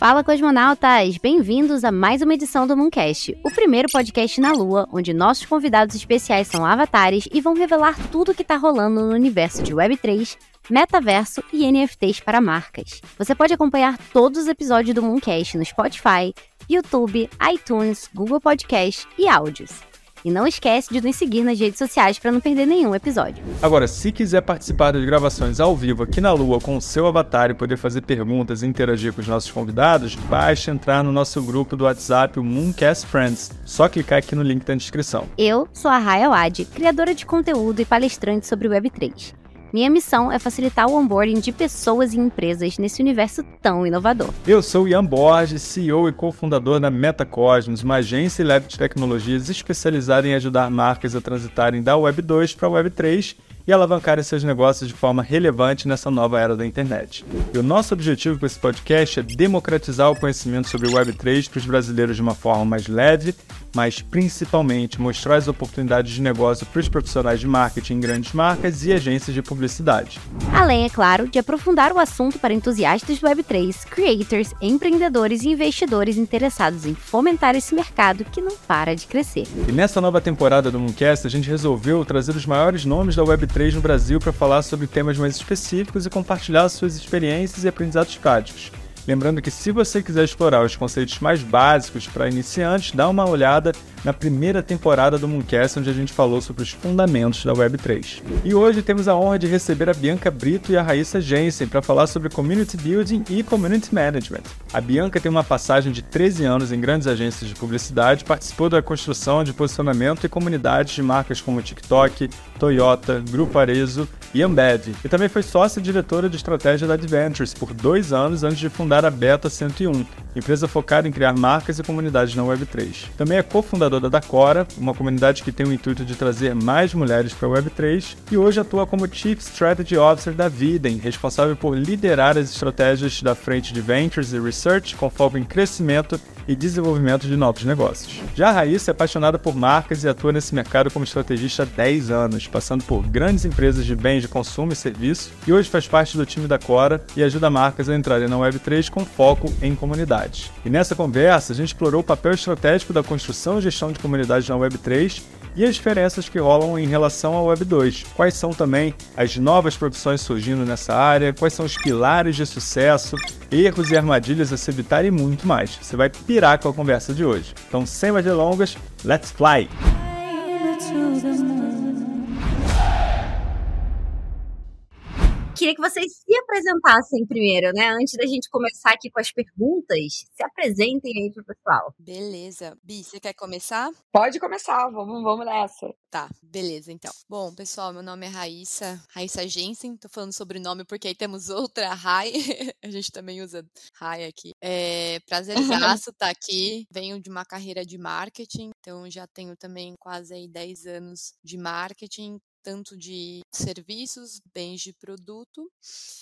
Fala, cosmonautas! Bem-vindos a mais uma edição do Mooncast, o primeiro podcast na Lua, onde nossos convidados especiais são avatares e vão revelar tudo o que está rolando no universo de Web3, metaverso e NFTs para marcas. Você pode acompanhar todos os episódios do Mooncast no Spotify, YouTube, iTunes, Google Podcast e áudios. E não esquece de nos seguir nas redes sociais para não perder nenhum episódio. Agora, se quiser participar das gravações ao vivo aqui na Lua com o seu avatar e poder fazer perguntas e interagir com os nossos convidados, basta entrar no nosso grupo do WhatsApp, o Mooncast Friends. Só clicar aqui no link da descrição. Eu sou a Raya Wad, criadora de conteúdo e palestrante sobre Web3. Minha missão é facilitar o onboarding de pessoas e empresas nesse universo tão inovador. Eu sou Ian Borges, CEO e cofundador da Metacosmos, uma agência e lab de tecnologias especializada em ajudar marcas a transitarem da Web 2 para a Web 3 e alavancarem seus negócios de forma relevante nessa nova era da internet. E o nosso objetivo com esse podcast é democratizar o conhecimento sobre o Web3 para os brasileiros de uma forma mais leve, mas principalmente mostrar as oportunidades de negócio para os profissionais de marketing em grandes marcas e agências de publicidade. Além, é claro, de aprofundar o assunto para entusiastas do Web3, creators, empreendedores e investidores interessados em fomentar esse mercado que não para de crescer. E nessa nova temporada do Mooncast, a gente resolveu trazer os maiores nomes da Web3 no Brasil para falar sobre temas mais específicos e compartilhar suas experiências e aprendizados práticos. Lembrando que se você quiser explorar os conceitos mais básicos para iniciantes, dá uma olhada na primeira temporada do Mooncast, onde a gente falou sobre os fundamentos da Web3. E hoje temos a honra de receber a Bianca Brito e a Raíssa Jensen para falar sobre Community Building e Community Management. A Bianca tem uma passagem de 13 anos em grandes agências de publicidade, participou da construção de posicionamento e comunidades de marcas como TikTok, Toyota, Grupo Arezo e Ambev, e também foi sócia-diretora de estratégia da Adventures por dois anos antes de fundar a Beta 101, empresa focada em criar marcas e comunidades na Web3. Também é cofundadora da Cora, uma comunidade que tem o intuito de trazer mais mulheres para a Web3, e hoje atua como Chief Strategy Officer da Viden, responsável por liderar as estratégias da frente de Ventures e Research com foco em crescimento e desenvolvimento de novos negócios. Já a Raíssa é apaixonada por marcas e atua nesse mercado como estrategista há 10 anos, passando por grandes empresas de bens de consumo e serviço, e hoje faz parte do time da Cora e ajuda marcas a entrarem na Web3 com foco em comunidade. E nessa conversa, a gente explorou o papel estratégico da construção e gestão de comunidades na Web3 e as diferenças que rolam em relação ao Web 2. Quais são também as novas profissões surgindo nessa área, quais são os pilares de sucesso, erros e armadilhas a se evitar e muito mais. Você vai pirar com a conversa de hoje. Então, sem mais delongas, let's fly! Queria que vocês se apresentassem primeiro, né? Antes da gente começar aqui com as perguntas, se apresentem aí pro pessoal. Beleza. Bi, você quer começar? Pode começar, vamos, vamos nessa. Tá, beleza, então. Bom, pessoal, meu nome é Raíssa, Raíssa Jensen, tô falando sobrenome porque aí temos outra Rai, a gente também usa Rai aqui. É, prazerzaço estar tá aqui, venho de uma carreira de marketing, então já tenho também quase aí 10 anos de marketing, tanto de serviços, bens de produto.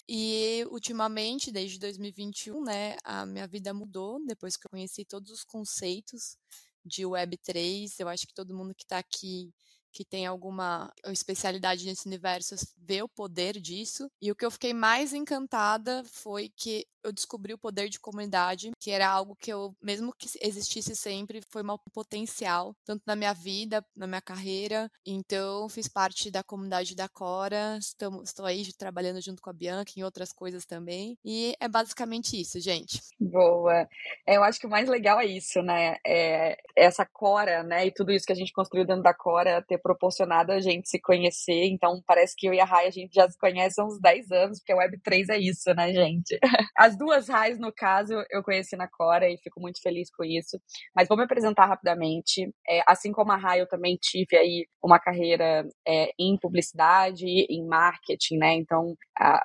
E ultimamente, desde 2021, né, a minha vida mudou depois que eu conheci todos os conceitos de Web3. Eu acho que todo mundo que está aqui que tem alguma especialidade nesse universo vê o poder disso. E o que eu fiquei mais encantada foi que eu descobri o poder de comunidade, que era algo que eu, mesmo que existisse sempre, foi um potencial, tanto na minha vida, na minha carreira. Então, fiz parte da comunidade da Cora, estou, estou aí trabalhando junto com a Bianca em outras coisas também. E é basicamente isso, gente. Boa. É, eu acho que o mais legal é isso, né? É essa Cora, né? E tudo isso que a gente construiu dentro da Cora ter proporcionado a gente se conhecer. Então, parece que eu e a Rai a gente já se conhece há uns 10 anos, porque a Web3 é isso, né, gente? As duas Raiz, no caso, eu conheci na Cora e fico muito feliz com isso. Mas vou me apresentar rapidamente. É, assim como a Rai, eu também tive aí uma carreira é, em publicidade, em marketing, né? Então,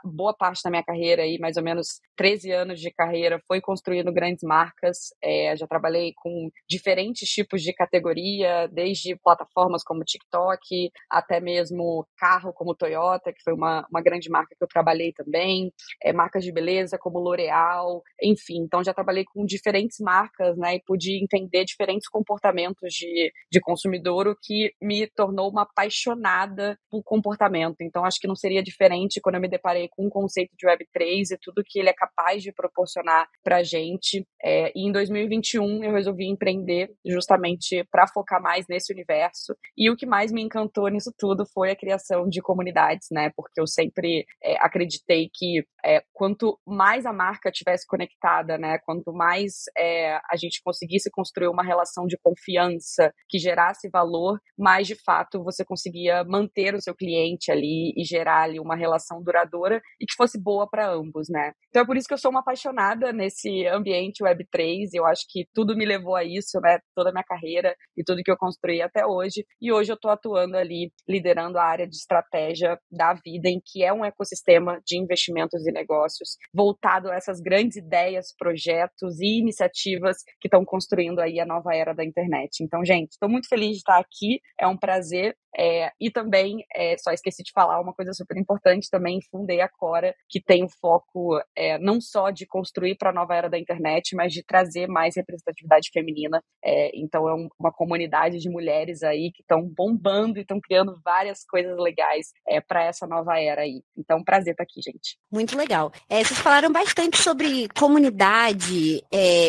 boa parte da minha carreira aí, mais ou menos 13 anos de carreira, foi construindo grandes marcas. É, já trabalhei com diferentes tipos de categoria, desde plataformas como TikTok, TikTok, até mesmo carro como Toyota, que foi uma, uma grande marca que eu trabalhei também, é, marcas de beleza como L'Oreal, enfim. Então já trabalhei com diferentes marcas, né, e pude entender diferentes comportamentos de, de consumidor, o que me tornou uma apaixonada por comportamento. Então acho que não seria diferente quando eu me deparei com o conceito de Web3 e tudo que ele é capaz de proporcionar para gente. É, e em 2021 eu resolvi empreender justamente para focar mais nesse universo. E o que mais me encantou nisso tudo foi a criação de comunidades, né? Porque eu sempre é, acreditei que é, quanto mais a marca tivesse conectada, né? Quanto mais é, a gente conseguisse construir uma relação de confiança que gerasse valor, mais de fato você conseguia manter o seu cliente ali e gerar ali uma relação duradoura e que fosse boa para ambos, né? Então é por isso que eu sou uma apaixonada nesse ambiente Web3. Eu acho que tudo me levou a isso, né? Toda a minha carreira e tudo que eu construí até hoje. E hoje eu estou atuando ali, liderando a área de estratégia da vida, em que é um ecossistema de investimentos e negócios voltado essas grandes ideias, projetos e iniciativas que estão construindo aí a nova era da internet. Então, gente, estou muito feliz de estar aqui. É um prazer é, e também, é, só esqueci de falar uma coisa super importante, também fundei a Cora, que tem o foco é, não só de construir para a nova era da internet, mas de trazer mais representatividade feminina. É, então é um, uma comunidade de mulheres aí que estão bombando e estão criando várias coisas legais é, para essa nova era aí. Então, prazer estar aqui, gente. Muito legal. É, vocês falaram bastante sobre comunidade.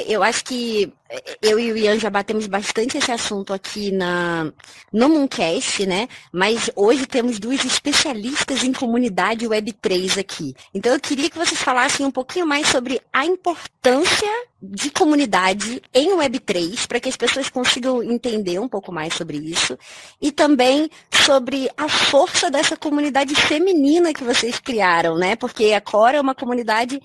eu acho que eu e o Ian já batemos bastante esse assunto aqui na, no Mooncast, né? Mas hoje temos duas especialistas em comunidade Web3 aqui. Então eu queria que vocês falassem um pouquinho mais sobre a importância de comunidade em Web3, para que as pessoas consigam entender um pouco mais sobre isso, e também sobre a força dessa comunidade feminina que vocês criaram, né? Porque a Cora é uma comunidade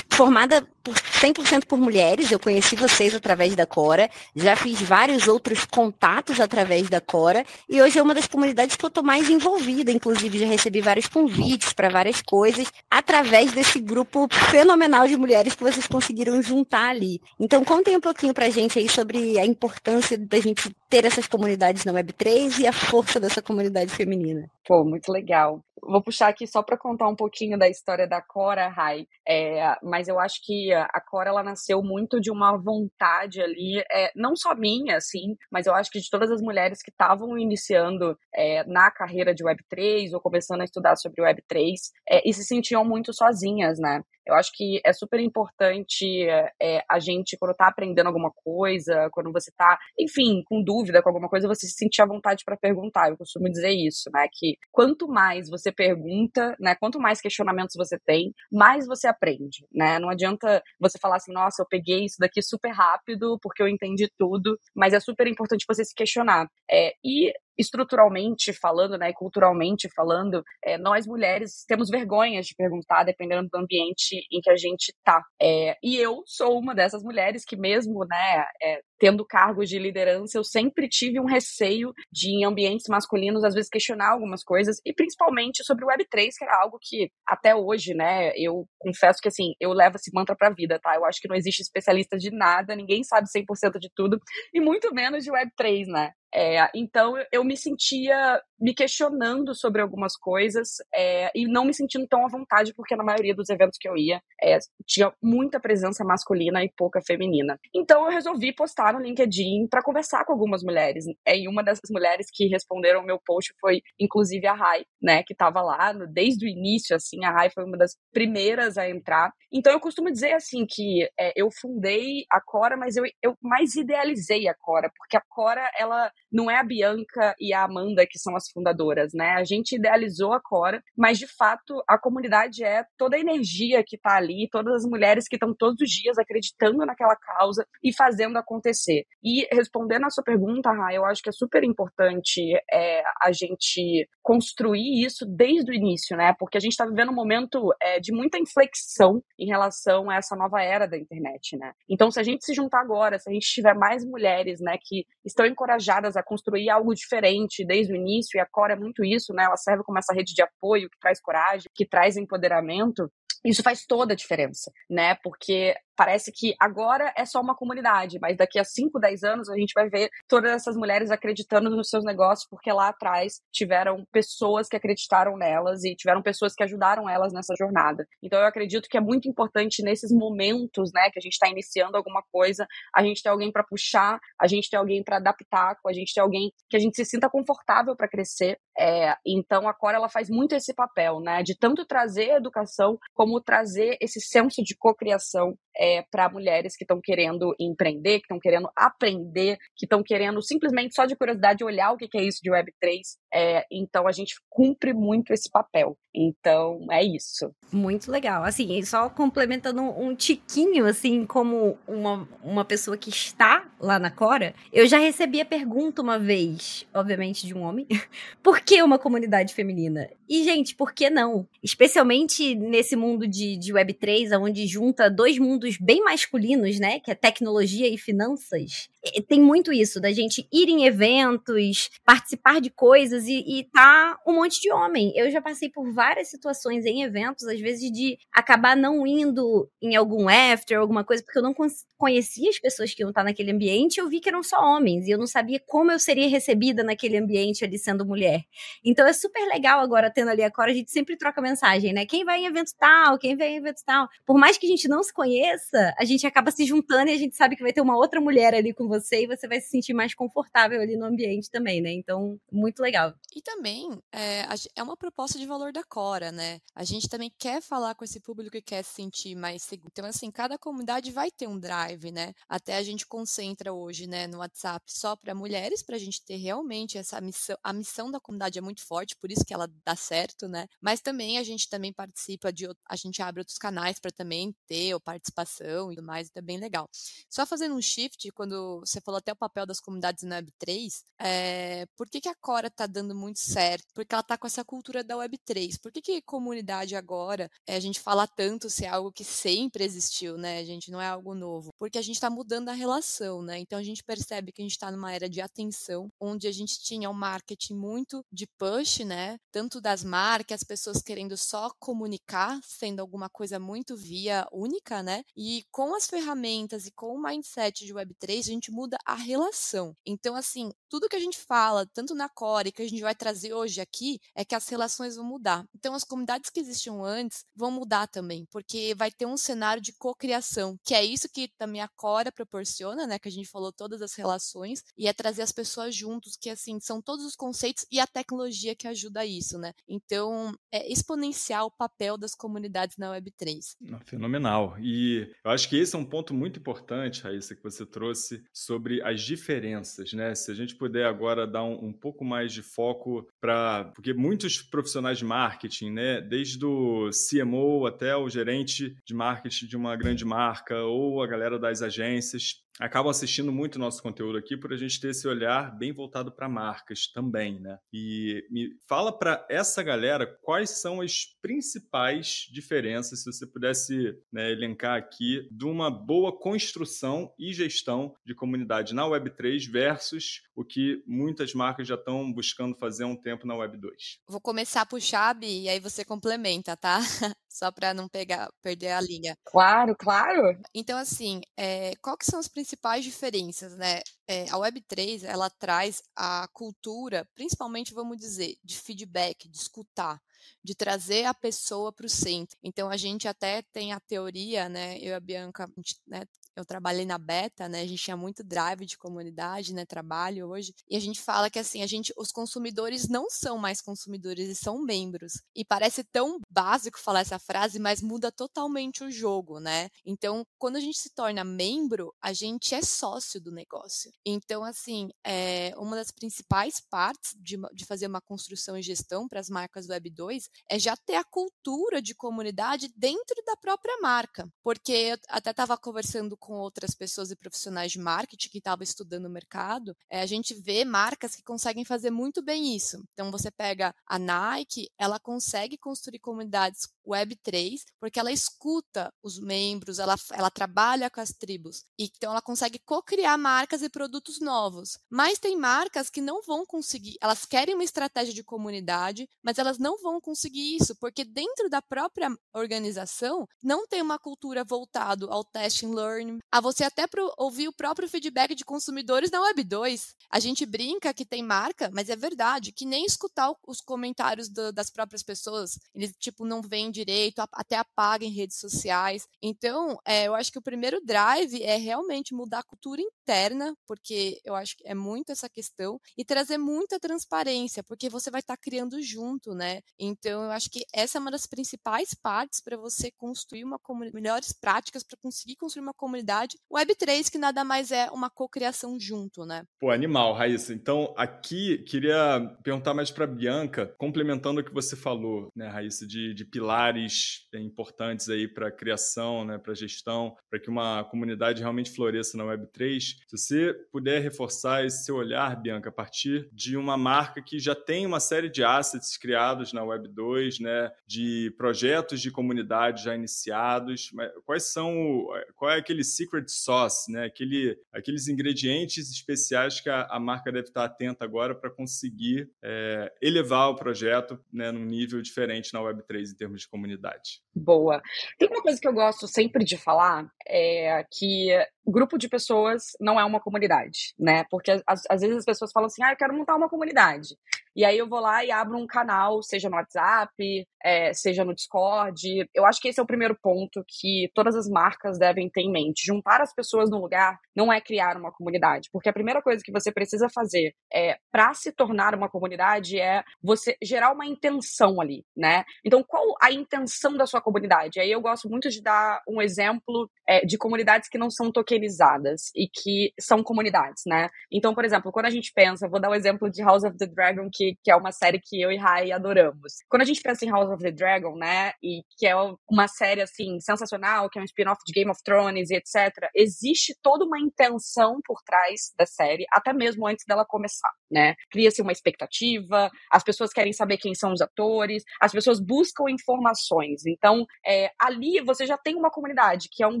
formada por 100% por mulheres. Eu conheci vocês através da Cora, já fiz vários outros contatos através da Cora e hoje é uma das comunidades que eu estou mais envolvida. Inclusive, já recebi vários convites para várias coisas através desse grupo fenomenal de mulheres que vocês conseguiram juntar ali. Então, contem um pouquinho para a gente aí sobre a importância da gente ter essas comunidades na Web3 e a força dessa comunidade feminina. Pô, muito legal. Vou puxar aqui só para contar um pouquinho da história da Cora, Rai. É, mas eu acho que a Cora ela nasceu muito de uma vontade ali, é, não só minha, assim, mas eu acho que de todas as mulheres que estavam iniciando é, na carreira de Web3 ou começando a estudar sobre Web3 é, e se sentiam muito sozinhas, né? Eu acho que é super importante é, a gente, quando tá aprendendo alguma coisa, quando você tá, enfim, com dúvida com alguma coisa, você se sentir à vontade para perguntar. Eu costumo dizer isso, né? Que quanto mais você pergunta, né? Quanto mais questionamentos você tem, mais você aprende, né? Não adianta você falar assim, nossa, eu peguei isso daqui super rápido porque eu entendi tudo, mas é super importante você se questionar. É, e estruturalmente falando, né, culturalmente falando, é, nós mulheres temos vergonha de perguntar, dependendo do ambiente em que a gente tá. É, e eu sou uma dessas mulheres que mesmo, né, é, tendo cargos de liderança, eu sempre tive um receio de, em ambientes masculinos, às vezes questionar algumas coisas, e principalmente sobre o Web3, que era algo que até hoje, né, eu confesso que, assim, eu levo esse mantra pra vida, tá? Eu acho que não existe especialista de nada, ninguém sabe 100% de tudo, e muito menos de Web3, né? É, então eu me sentia me questionando sobre algumas coisas é, e não me sentindo tão à vontade, porque na maioria dos eventos que eu ia é, tinha muita presença masculina e pouca feminina. Então eu resolvi postar no LinkedIn para conversar com algumas mulheres. É, e uma dessas mulheres que responderam ao meu post foi, inclusive, a Rai, né, que estava lá no, desde o início, assim, a Rai foi uma das primeiras a entrar. Então eu costumo dizer, assim, que é, eu fundei a Cora, mas eu, eu mais idealizei a Cora, porque a Cora, ela não é a Bianca e a Amanda que são as fundadoras, né? A gente idealizou a Cora, mas de fato a comunidade é toda a energia que tá ali, todas as mulheres que estão todos os dias acreditando naquela causa e fazendo acontecer. E respondendo a sua pergunta, Ra, eu acho que é super importante é, a gente construir isso desde o início, né? Porque a gente está vivendo um momento é, de muita inflexão em relação a essa nova era da internet, né? Então, se a gente se juntar agora, se a gente tiver mais mulheres, né, que estão encorajadas a construir algo diferente desde o início, a Cora é muito isso, né? Ela serve como essa rede de apoio que traz coragem, que traz empoderamento. Isso faz toda a diferença, né? Porque parece que agora é só uma comunidade, mas daqui a 5, 10 anos a gente vai ver todas essas mulheres acreditando nos seus negócios, porque lá atrás tiveram pessoas que acreditaram nelas e tiveram pessoas que ajudaram elas nessa jornada. Então eu acredito que é muito importante nesses momentos, né, que a gente está iniciando alguma coisa, a gente ter alguém para puxar, a gente ter alguém para adaptar, a gente ter alguém que a gente se sinta confortável para crescer. É, então a Cora ela faz muito esse papel, né, de tanto trazer educação como trazer esse senso de cocriação é, para mulheres que estão querendo empreender, que estão querendo aprender, que estão querendo simplesmente só de curiosidade olhar o que é isso de Web3. É, então a gente cumpre muito esse papel. Então é isso. Muito legal. Assim, só complementando um tiquinho, assim, como uma, uma pessoa que está lá na Cora, eu já recebi a pergunta uma vez, obviamente de um homem, por que uma comunidade feminina? E, gente, por que não? Especialmente nesse mundo de, de Web3, onde junta dois mundos bem masculinos, né? Que é tecnologia e finanças. Tem muito isso, da gente ir em eventos, participar de coisas e, e tá um monte de homem. Eu já passei por várias situações em eventos, às vezes de acabar não indo em algum after, alguma coisa, porque eu não conhecia as pessoas que iam estar naquele ambiente, eu vi que eram só homens, e eu não sabia como eu seria recebida naquele ambiente ali sendo mulher. Então é super legal agora tendo ali a Cora, a gente sempre troca mensagem, né? Quem vai em evento tal, quem vai em evento tal. Por mais que a gente não se conheça, a gente acaba se juntando e a gente sabe que vai ter uma outra mulher ali com você e você vai se sentir mais confortável ali no ambiente também, né? Então, muito legal. E também é, é uma proposta de valor da Cora, né? A gente também quer falar com esse público e quer se sentir mais seguro. Então, assim, cada comunidade vai ter um drive, né? Até a gente concentra hoje, né, no WhatsApp só para mulheres, para a gente ter realmente essa missão. A missão da comunidade é muito forte, por isso que ela dá certo, né? Mas também a gente também participa de. A gente abre outros canais para também ter participação e tudo mais, então é bem legal. Só fazendo um shift, quando você falou até o papel das comunidades na Web3, é, por que, que a Cora tá dando muito certo? Porque ela tá com essa cultura da Web3. Por que, que comunidade agora, é, a gente fala tanto se é algo que sempre existiu, né? Gente não é algo novo. Porque a gente tá mudando a relação, né? Então a gente percebe que a gente tá numa era de atenção, onde a gente tinha um marketing muito de push, né? Tanto das marcas, as pessoas querendo só comunicar, sendo alguma coisa muito via única, né? E com as ferramentas e com o mindset de Web3, a gente muda a relação. Então, assim, tudo que a gente fala, tanto na Core, que a gente vai trazer hoje aqui, é que as relações vão mudar. Então, as comunidades que existiam antes vão mudar também, porque vai ter um cenário de cocriação, que é isso que também a Cora proporciona, né? Que a gente falou todas as relações, e é trazer as pessoas juntos, que assim, são todos os conceitos e a tecnologia que ajuda isso, né? Então, é exponencial o papel das comunidades na Web3. Fenomenal. E eu acho que esse é um ponto muito importante, Raíssa, que você trouxe sobre as diferenças, né? Se a gente puder agora dar um, um pouco mais de foco para. Porque muitos profissionais de marketing, né? Desde o CMO até o gerente de marketing de uma grande marca ou a galera das agências, acabam assistindo muito nosso conteúdo aqui por a gente ter esse olhar bem voltado para marcas também, né? E me fala para essa galera quais são as principais diferenças, se você pudesse né, elencar aqui, de uma boa construção e gestão de comunidade na Web3 versus o que muitas marcas já estão buscando fazer há um tempo na Web2. Vou começar a puxar, Bi, e aí você complementa, tá? Só para não pegar, perder a linha. Claro, claro. Então, assim, é, qual que são as principais diferenças, né? É, a Web3, ela traz a cultura, principalmente, vamos dizer, de feedback, de escutar de trazer a pessoa para o centro. Então a gente até tem a teoria, né? Eu e a Bianca, a gente, né, eu trabalhei na Beta, né? A gente tinha muito drive de comunidade, né? Trabalho hoje. E a gente fala que assim, a gente, os consumidores não são mais consumidores, eles são membros. E parece tão básico falar essa frase, mas muda totalmente o jogo, né? Então, quando a gente se torna membro, a gente é sócio do negócio. Então, assim, é, uma das principais partes de, de fazer uma construção e gestão para as marcas Web 2 é já ter a cultura de comunidade dentro da própria marca. Porque eu até estava conversando com com outras pessoas e profissionais de marketing que estavam estudando o mercado, é, a gente vê marcas que conseguem fazer muito bem isso. Então, você pega a Nike, ela consegue construir comunidades Web3, porque ela escuta os membros, ela, ela trabalha com as tribos. Então, ela consegue co-criar marcas e produtos novos. Mas tem marcas que não vão conseguir, elas querem uma estratégia de comunidade, mas elas não vão conseguir isso, porque dentro da própria organização não tem uma cultura voltado ao test and learn, a você até ouvir o próprio feedback de consumidores na Web 2. A gente brinca que tem marca, mas é verdade, que nem escutar os comentários do, das próprias pessoas, eles tipo não veem direito, até apagam em redes sociais. Então, é, eu acho que o primeiro drive é realmente mudar a cultura interna, porque eu acho que é muito essa questão, e trazer muita transparência, porque você vai estar tá criando junto, né? Então, eu acho que essa é uma das principais partes para você construir uma melhores práticas para conseguir construir uma comunidade Web3, que nada mais é uma cocriação junto, né? Pô, animal, Raíssa. Então, aqui, queria perguntar mais para Bianca, complementando o que você falou, né, Raíssa, de, de pilares importantes aí para criação, né, para gestão, para que uma comunidade realmente floresça na Web3. Se você puder reforçar esse seu olhar, Bianca, a partir de uma marca que já tem uma série de assets criados na Web2, né, de projetos de comunidade já iniciados, quais são, qual é aquele secret sauce, né, aquele, aqueles ingredientes especiais que a, a marca deve estar atenta agora para conseguir é, elevar o projeto né, num nível diferente na Web3 em termos de comunidade. Boa. Tem uma coisa que eu gosto sempre de falar, é que grupo de pessoas não é uma comunidade, né? Porque às, às vezes as pessoas falam assim, ah, eu quero montar uma comunidade. E aí eu vou lá e abro um canal, seja no WhatsApp, é, seja no Discord. Eu acho que esse é o primeiro ponto que todas as marcas devem ter em mente. Juntar as pessoas no lugar não é criar uma comunidade, porque a primeira coisa que você precisa fazer é para se tornar uma comunidade é você gerar uma intenção ali, né? Então, qual a intenção da sua comunidade? Aí eu gosto muito de dar um exemplo é, de comunidades que não são tokenizadas e que são comunidades, né? Então, por exemplo, quando a gente pensa, vou dar o um exemplo de House of the Dragon, que, que é uma série que eu e Rai adoramos. Quando a gente pensa em House of the Dragon, né? E que é uma série assim sensacional, que é um spin-off de Game of Thrones e etc. Existe toda uma intenção por trás da série, até mesmo antes dela começar, né? Cria-se uma expectativa, as pessoas querem saber quem são os atores, as pessoas buscam informações. Então, é, ali você já tem uma comunidade, que é um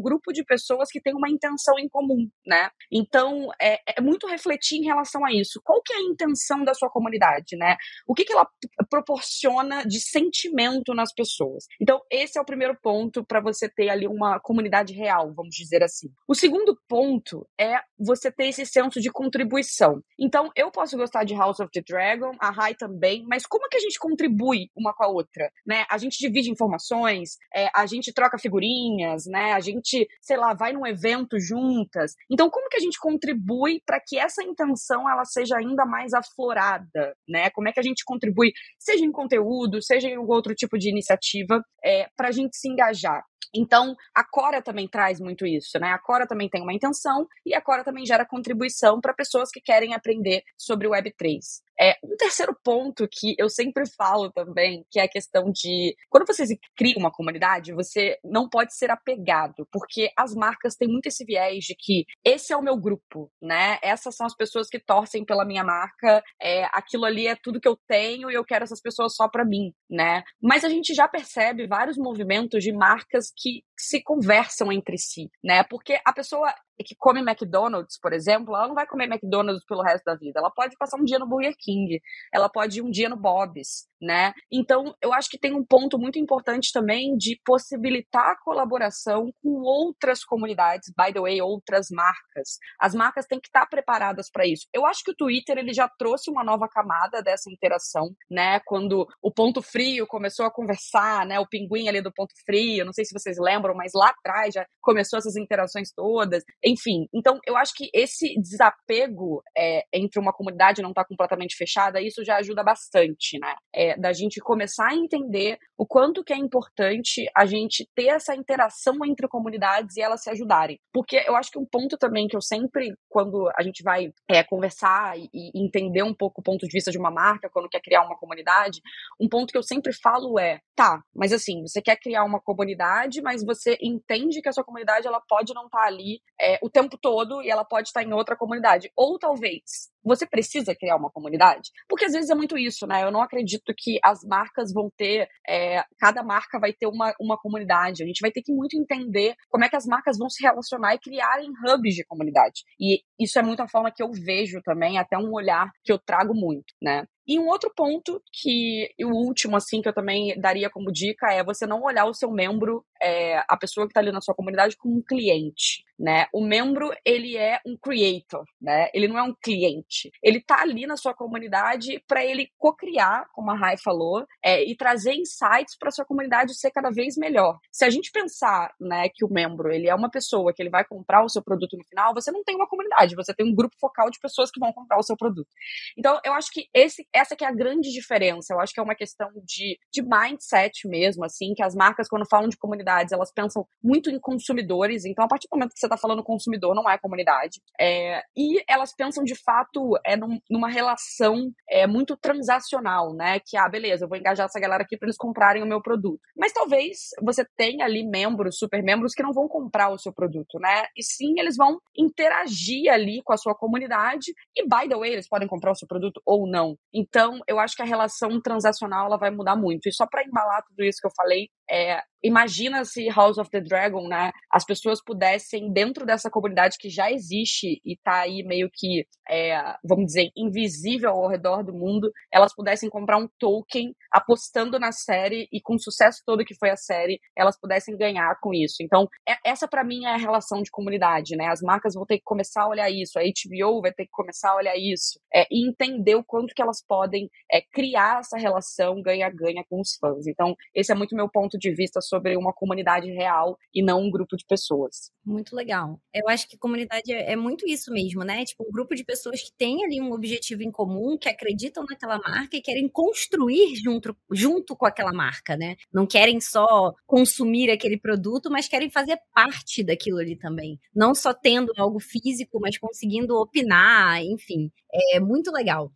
grupo de pessoas que tem uma intenção em comum, né? Então, é, é muito refletir em relação a isso. Qual que é a intenção da sua comunidade, né? O que, que ela proporciona de sentimento nas pessoas. Então, esse é o primeiro ponto para você ter ali uma comunidade real, vamos dizer assim. O segundo ponto é você ter esse senso de contribuição. Então, eu posso gostar de House of the Dragon, a Rai também, mas como é que a gente contribui uma com a outra, né? A gente divide informações, é, a gente troca figurinhas, né? A gente, sei lá, vai num evento juntas. Então, como que a gente contribui para que essa intenção ela seja ainda mais aflorada, né? Como é que a gente contribui, seja em conteúdo, seja em outro tipo de iniciativa é, para a gente se engajar. Então, a Cora também traz muito isso, né? A Cora também tem uma intenção e a Cora também gera contribuição para pessoas que querem aprender sobre o Web3. É, um terceiro ponto que eu sempre falo também, que é a questão de quando você cria uma comunidade, você não pode ser apegado, porque as marcas têm muito esse viés de que esse é o meu grupo, né? Essas são as pessoas que torcem pela minha marca, é, aquilo ali é tudo que eu tenho e eu quero essas pessoas só para mim, né? Mas a gente já percebe vários movimentos de marcas que se conversam entre si, né? Porque a pessoa que come McDonald's, por exemplo, ela não vai comer McDonald's pelo resto da vida. Ela pode passar um dia no Burger King, ela pode ir um dia no Bob's, né? Então, eu acho que tem um ponto muito importante também de possibilitar a colaboração com outras comunidades, by the way, outras marcas. As marcas têm que estar preparadas para isso. Eu acho que o Twitter ele já trouxe uma nova camada dessa interação, né? Quando o Ponto Frio começou a conversar, né? O pinguim ali do Ponto Frio, não sei se vocês lembram, mas lá atrás já começou essas interações todas. Enfim, então eu acho que esse desapego é, entre uma comunidade não estar tá completamente fechada, isso já ajuda bastante, né? É, da gente começar a entender o quanto que é importante a gente ter essa interação entre comunidades e elas se ajudarem. Porque eu acho que um ponto também que eu sempre, quando a gente vai é, conversar e, e entender um pouco o ponto de vista de uma marca, quando quer criar uma comunidade, um ponto que eu sempre falo é, tá, mas assim, você quer criar uma comunidade, mas você entende que a sua comunidade ela pode não estar tá ali é, o tempo todo e ela pode estar em outra comunidade. Ou talvez você precisa criar uma comunidade? Porque às vezes é muito isso, né? Eu não acredito que as marcas vão ter, é, cada marca vai ter uma, uma comunidade. A gente vai ter que muito entender como é que as marcas vão se relacionar e criarem hubs de comunidade. E isso é muito a forma que eu vejo também, até um olhar que eu trago muito, né? E um outro ponto que, o último, assim, que eu também daria como dica é você não olhar o seu membro, é, a pessoa que está ali na sua comunidade, como um cliente, né? O membro, ele é um creator, né? Ele não é um cliente. Ele está ali na sua comunidade para ele co-criar, como a Rai falou, é, e trazer insights para sua comunidade ser cada vez melhor. Se a gente pensar, né, que o membro, ele é uma pessoa que ele vai comprar o seu produto no final, você não tem uma comunidade, você tem um grupo focal de pessoas que vão comprar o seu produto. Então, eu acho que esse essa que é a grande diferença. Eu acho que é uma questão de, de mindset mesmo, assim, que as marcas, quando falam de comunidades, elas pensam muito em consumidores. Então, a partir do momento que você está falando consumidor, não é comunidade. É, e elas pensam, de fato, é num, numa relação é, muito transacional, né? Que, ah, beleza, eu vou engajar essa galera aqui para eles comprarem o meu produto. Mas talvez você tenha ali membros, super membros, que não vão comprar o seu produto, né? E sim, eles vão interagir ali com a sua comunidade. E, by the way, eles podem comprar o seu produto ou não. Então, eu acho que a relação transacional ela vai mudar muito. E só para embalar tudo isso que eu falei, é, imagina se House of the Dragon, né, as pessoas pudessem, dentro dessa comunidade que já existe e tá aí meio que, é, vamos dizer, invisível ao redor do mundo, elas pudessem comprar um token apostando na série e com o sucesso todo que foi a série, elas pudessem ganhar com isso. Então, é, essa para mim é a relação de comunidade, né? As marcas vão ter que começar a olhar isso, a HBO vai ter que começar a olhar isso é, e entender o quanto que elas podem é, criar essa relação ganha-ganha com os fãs. Então, esse é muito meu ponto de vista sobre uma comunidade real e não um grupo de pessoas. Muito legal. Eu acho que comunidade é, é muito isso mesmo, né? Tipo, um grupo de pessoas que têm ali um objetivo em comum, que acreditam naquela marca e querem construir junto, junto com aquela marca, né? Não querem só consumir aquele produto, mas querem fazer parte daquilo ali também. Não só tendo algo físico, mas conseguindo opinar, enfim. É muito legal.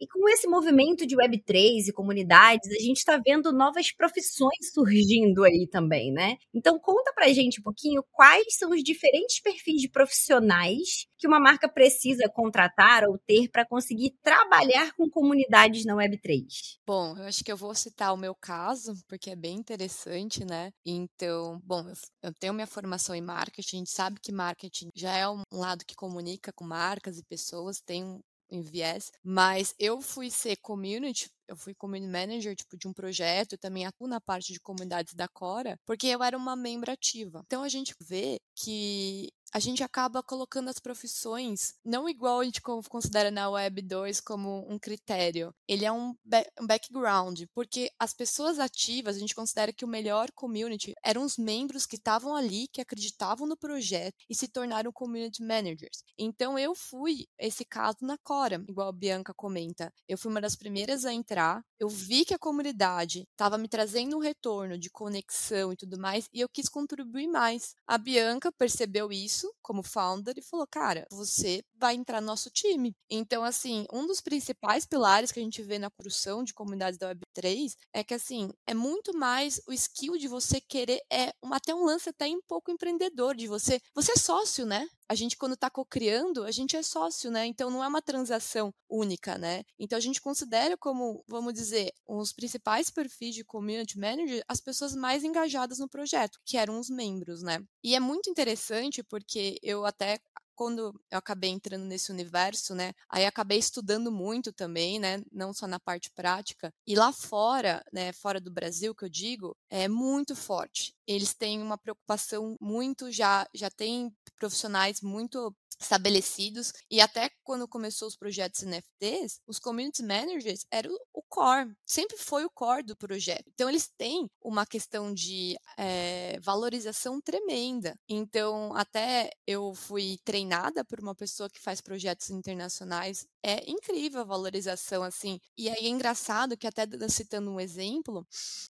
E com esse movimento de Web3 e comunidades, a gente está vendo novas profissões surgindo aí também, né? Então, conta pra gente um pouquinho quais são os diferentes perfis de profissionais que uma marca precisa contratar ou ter para conseguir trabalhar com comunidades na Web3. Bom, eu acho que eu vou citar o meu caso, porque é bem interessante, né? Então, bom, eu tenho minha formação em marketing, a gente sabe que marketing já é um lado que comunica com marcas e pessoas, tem em viés, mas eu fui ser community, eu fui community manager, tipo, de um projeto, e também atuo na parte de comunidades da Cora, porque eu era uma membro ativa. Então a gente vê que a gente acaba colocando as profissões não igual a gente considera na Web 2 como um critério. Ele é um, um, background, porque as pessoas ativas, a gente considera que o melhor community eram os membros que estavam ali, que acreditavam no projeto e se tornaram community managers. Então eu fui esse caso na Cora, igual a Bianca comenta. Eu fui uma das primeiras a entrar, eu vi que a comunidade estava me trazendo um retorno de conexão e tudo mais, e eu quis contribuir mais. A Bianca percebeu isso isso como founder e falou: cara, você vai entrar no nosso time. Então, assim, um dos principais pilares que a gente vê na construção de comunidades da Web3 é que, assim, é muito mais o skill de você querer, é até um lance até um pouco empreendedor, de você. Você é sócio, né? A gente quando está co-criando, a gente é sócio, né? Então não é uma transação única, né? Então a gente considera como, vamos dizer, os principais perfis de community manager as pessoas mais engajadas no projeto, que eram os membros, né? E é muito interessante porque eu até quando eu acabei entrando nesse universo, né, aí acabei estudando muito também, né, não só na parte prática. E lá fora, né, fora do Brasil, que eu digo, é muito forte. Eles têm uma preocupação muito já, já tem profissionais muito estabelecidos e até quando começou os projetos NFTs, os community managers eram o core, sempre foi o core do projeto. Então eles têm uma questão de é, valorização tremenda. Então até eu fui treinada por uma pessoa que faz projetos internacionais. É incrível a valorização assim. E aí é engraçado que até citando um exemplo,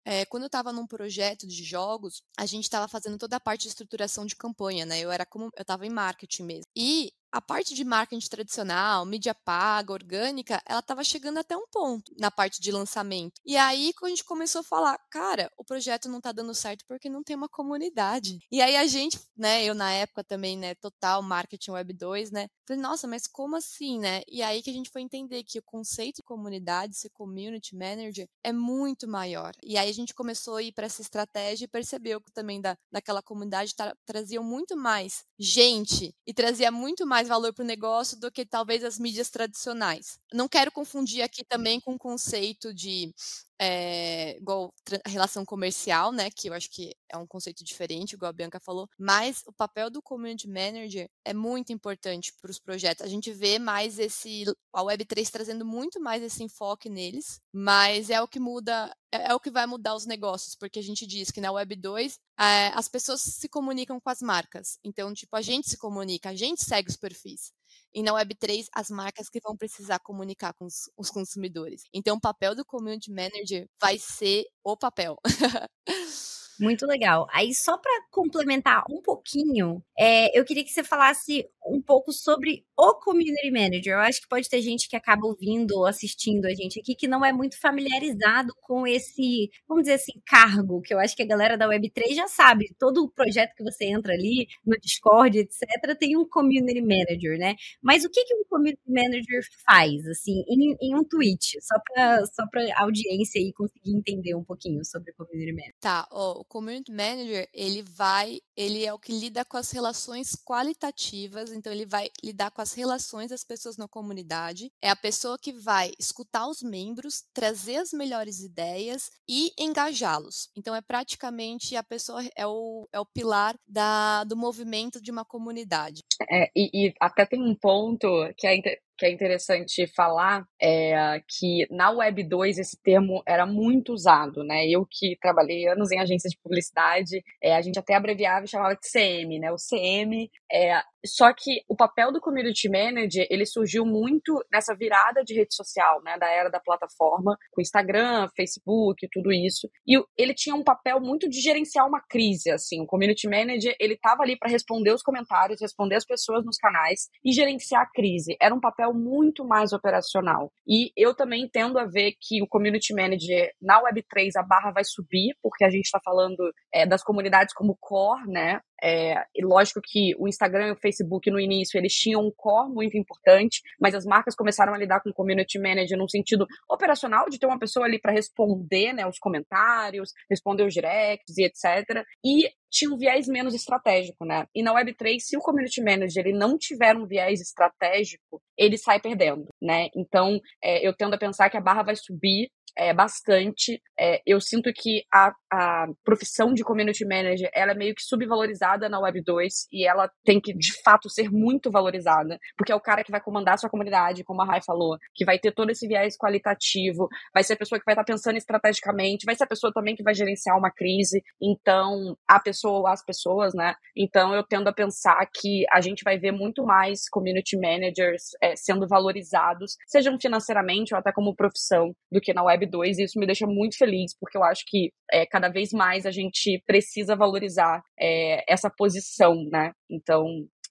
é, quando eu estava num projeto de jogos, a gente estava fazendo toda a parte de estruturação de campanha, né? Eu era como eu estava em marketing mesmo. E a parte de marketing tradicional, mídia paga, orgânica, ela estava chegando até um ponto na parte de lançamento. E aí, quando a gente começou a falar, cara, o projeto não está dando certo porque não tem uma comunidade. E aí a gente, né, eu na época também, né, total marketing web 2, né, falei, nossa, mas como assim, né? E aí que a gente foi entender que o conceito de comunidade, ser community manager, é muito maior. E aí a gente começou a ir para essa estratégia e percebeu que também da, daquela comunidade tra traziam muito mais gente e trazia muito mais valor para o negócio do que talvez as mídias tradicionais. Não quero confundir aqui também com o conceito de é, igual relação comercial, né, que eu acho que é um conceito diferente, igual a Bianca falou, mas o papel do community manager é muito importante para os projetos. A gente vê mais esse, a Web3 trazendo muito mais esse enfoque neles, mas é o que muda, é, é o que vai mudar os negócios, porque a gente diz que na Web 2 é, as pessoas se comunicam com as marcas. Então, tipo, a gente se comunica, a gente segue os perfis. E na Web3, as marcas que vão precisar comunicar com os, os consumidores. Então, o papel do Community Manager vai ser o papel. Muito legal. Aí, só para complementar um pouquinho, é, eu queria que você falasse um pouco sobre o community manager. Eu acho que pode ter gente que acaba ouvindo ou assistindo a gente aqui que não é muito familiarizado com esse, vamos dizer assim, cargo, que eu acho que a galera da Web3 já sabe. Todo o projeto que você entra ali no Discord, etc., tem um community manager, né? Mas o que, que um community manager faz, assim, em, em um tweet? Só para só a audiência aí conseguir entender um pouquinho sobre o community manager. Tá, ó, o community manager, ele vai, ele é o que lida com as relações qualitativas então ele vai lidar com as relações das pessoas na comunidade, é a pessoa que vai escutar os membros, trazer as melhores ideias e engajá-los. Então é praticamente a pessoa é o, é o pilar da, do movimento de uma comunidade. É, e, e até tem um ponto que é que é interessante falar é que na Web 2 esse termo era muito usado, né? Eu que trabalhei anos em agência de publicidade, é, a gente até abreviava e chamava de CM, né? O CM é só que o papel do community manager ele surgiu muito nessa virada de rede social, né? Da era da plataforma, com Instagram, Facebook, tudo isso. E ele tinha um papel muito de gerenciar uma crise, assim. O community manager ele estava ali para responder os comentários, responder as pessoas nos canais e gerenciar a crise. Era um papel papel muito mais operacional. E eu também tendo a ver que o community manager na Web3 a barra vai subir, porque a gente está falando é, das comunidades como core, né? É, lógico que o Instagram e o Facebook no início eles tinham um core muito importante, mas as marcas começaram a lidar com o community manager no sentido operacional de ter uma pessoa ali para responder, né, os comentários, responder os directs e etc. E tinha um viés menos estratégico, né? E na Web3, se o community manager ele não tiver um viés estratégico, ele sai perdendo, né? Então, é, eu tendo a pensar que a barra vai subir é, bastante. É, eu sinto que a, a profissão de community manager ela é meio que subvalorizada na Web 2 e ela tem que, de fato, ser muito valorizada, porque é o cara que vai comandar a sua comunidade, como a Rai falou, que vai ter todo esse viés qualitativo, vai ser a pessoa que vai estar pensando estrategicamente, vai ser a pessoa também que vai gerenciar uma crise. Então, a pessoa as pessoas, né? Então, eu tendo a pensar que a gente vai ver muito mais community managers é, sendo valorizados, sejam financeiramente ou até como profissão, do que na Web 2 e isso me deixa muito feliz, porque eu acho que é, cada vez mais a gente precisa valorizar é, essa posição, né? Então,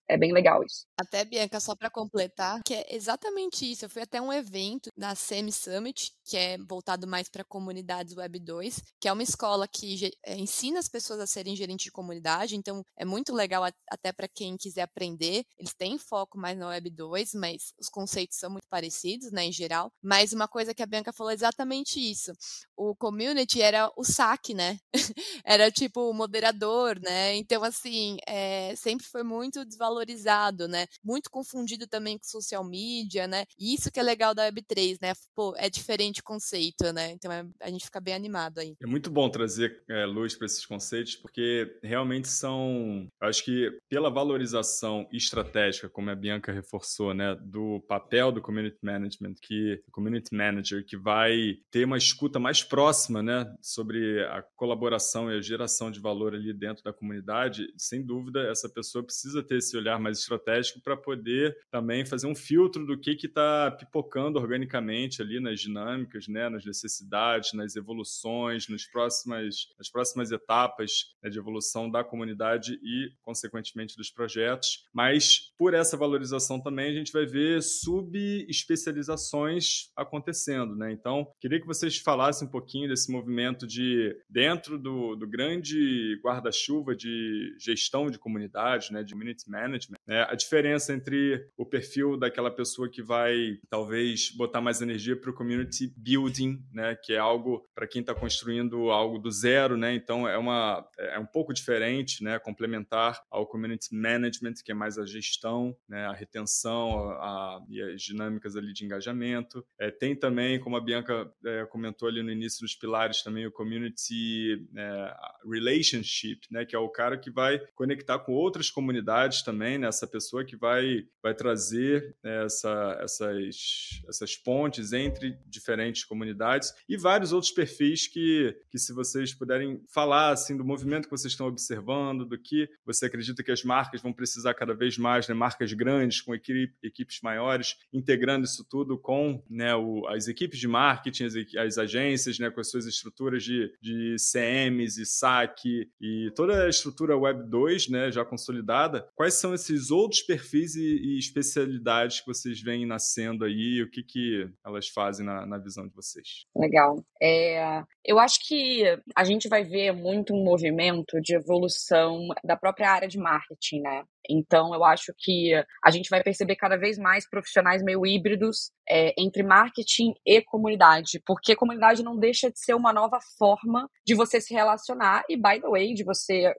é bem legal isso. Até, Bianca, só para completar, que é exatamente isso. Eu fui até um evento da Semi Summit, que é voltado mais para comunidades Web 2, que é uma escola que é, ensina as pessoas a serem gerentes de comunidade, então é muito legal até para quem quiser aprender. Eles têm foco mais na Web 2, mas os conceitos são muito parecidos, né, em geral. Mas uma coisa que a Bianca falou é exatamente isso. O community era o saque, né? era tipo o moderador, né? Então, assim, é, sempre foi muito desvalorizado valorizado, né? Muito confundido também com social media, né? E isso que é legal da Web3, né? Pô, é diferente o conceito, né? Então é, a gente fica bem animado aí. É muito bom trazer é, luz para esses conceitos, porque realmente são, acho que pela valorização estratégica, como a Bianca reforçou, né, do papel do community management, que community manager que vai ter uma escuta mais próxima, né, sobre a colaboração e a geração de valor ali dentro da comunidade, sem dúvida essa pessoa precisa ter esse olhar mais estratégico para poder também fazer um filtro do que está pipocando organicamente ali nas dinâmicas, né, nas necessidades, nas evoluções, nas próximas, nas próximas etapas né, de evolução da comunidade e, consequentemente, dos projetos. Mas, por essa valorização também, a gente vai ver subespecializações acontecendo. Né? Então, queria que vocês falassem um pouquinho desse movimento de, dentro do, do grande guarda-chuva de gestão de comunidade, né, de community management, né, a diferença entre o perfil daquela pessoa que vai, talvez, botar mais energia para o community building, né, que é algo para quem está construindo algo do zero, né, então é, uma, é um pouco diferente, né, complementar ao community management, que é mais a gestão, né, a retenção a, a, e as dinâmicas ali de engajamento. É, tem também, como a Bianca é, comentou ali no início dos pilares, também o community é, relationship, né, que é o cara que vai conectar com outras comunidades também, né, essa pessoa que vai, vai trazer né, essa, essas, essas pontes entre diferentes comunidades e vários outros perfis que, que se vocês puderem falar assim do movimento que vocês estão observando, do que você acredita que as marcas vão precisar cada vez mais, né, marcas grandes com equipe, equipes maiores, integrando isso tudo com né, o, as equipes de marketing, as, as agências, né, com as suas estruturas de, de CMs e SAC e toda a estrutura Web 2 né, já consolidada. Quais são esses outros perfis e, e especialidades que vocês veem nascendo aí? O que, que elas fazem na, na visão de vocês? Legal. É, eu acho que a gente vai ver muito um movimento de evolução da própria área de marketing, né? Então, eu acho que a gente vai perceber cada vez mais profissionais meio híbridos é, entre marketing e comunidade, porque comunidade não deixa de ser uma nova forma de você se relacionar e, by the way, de você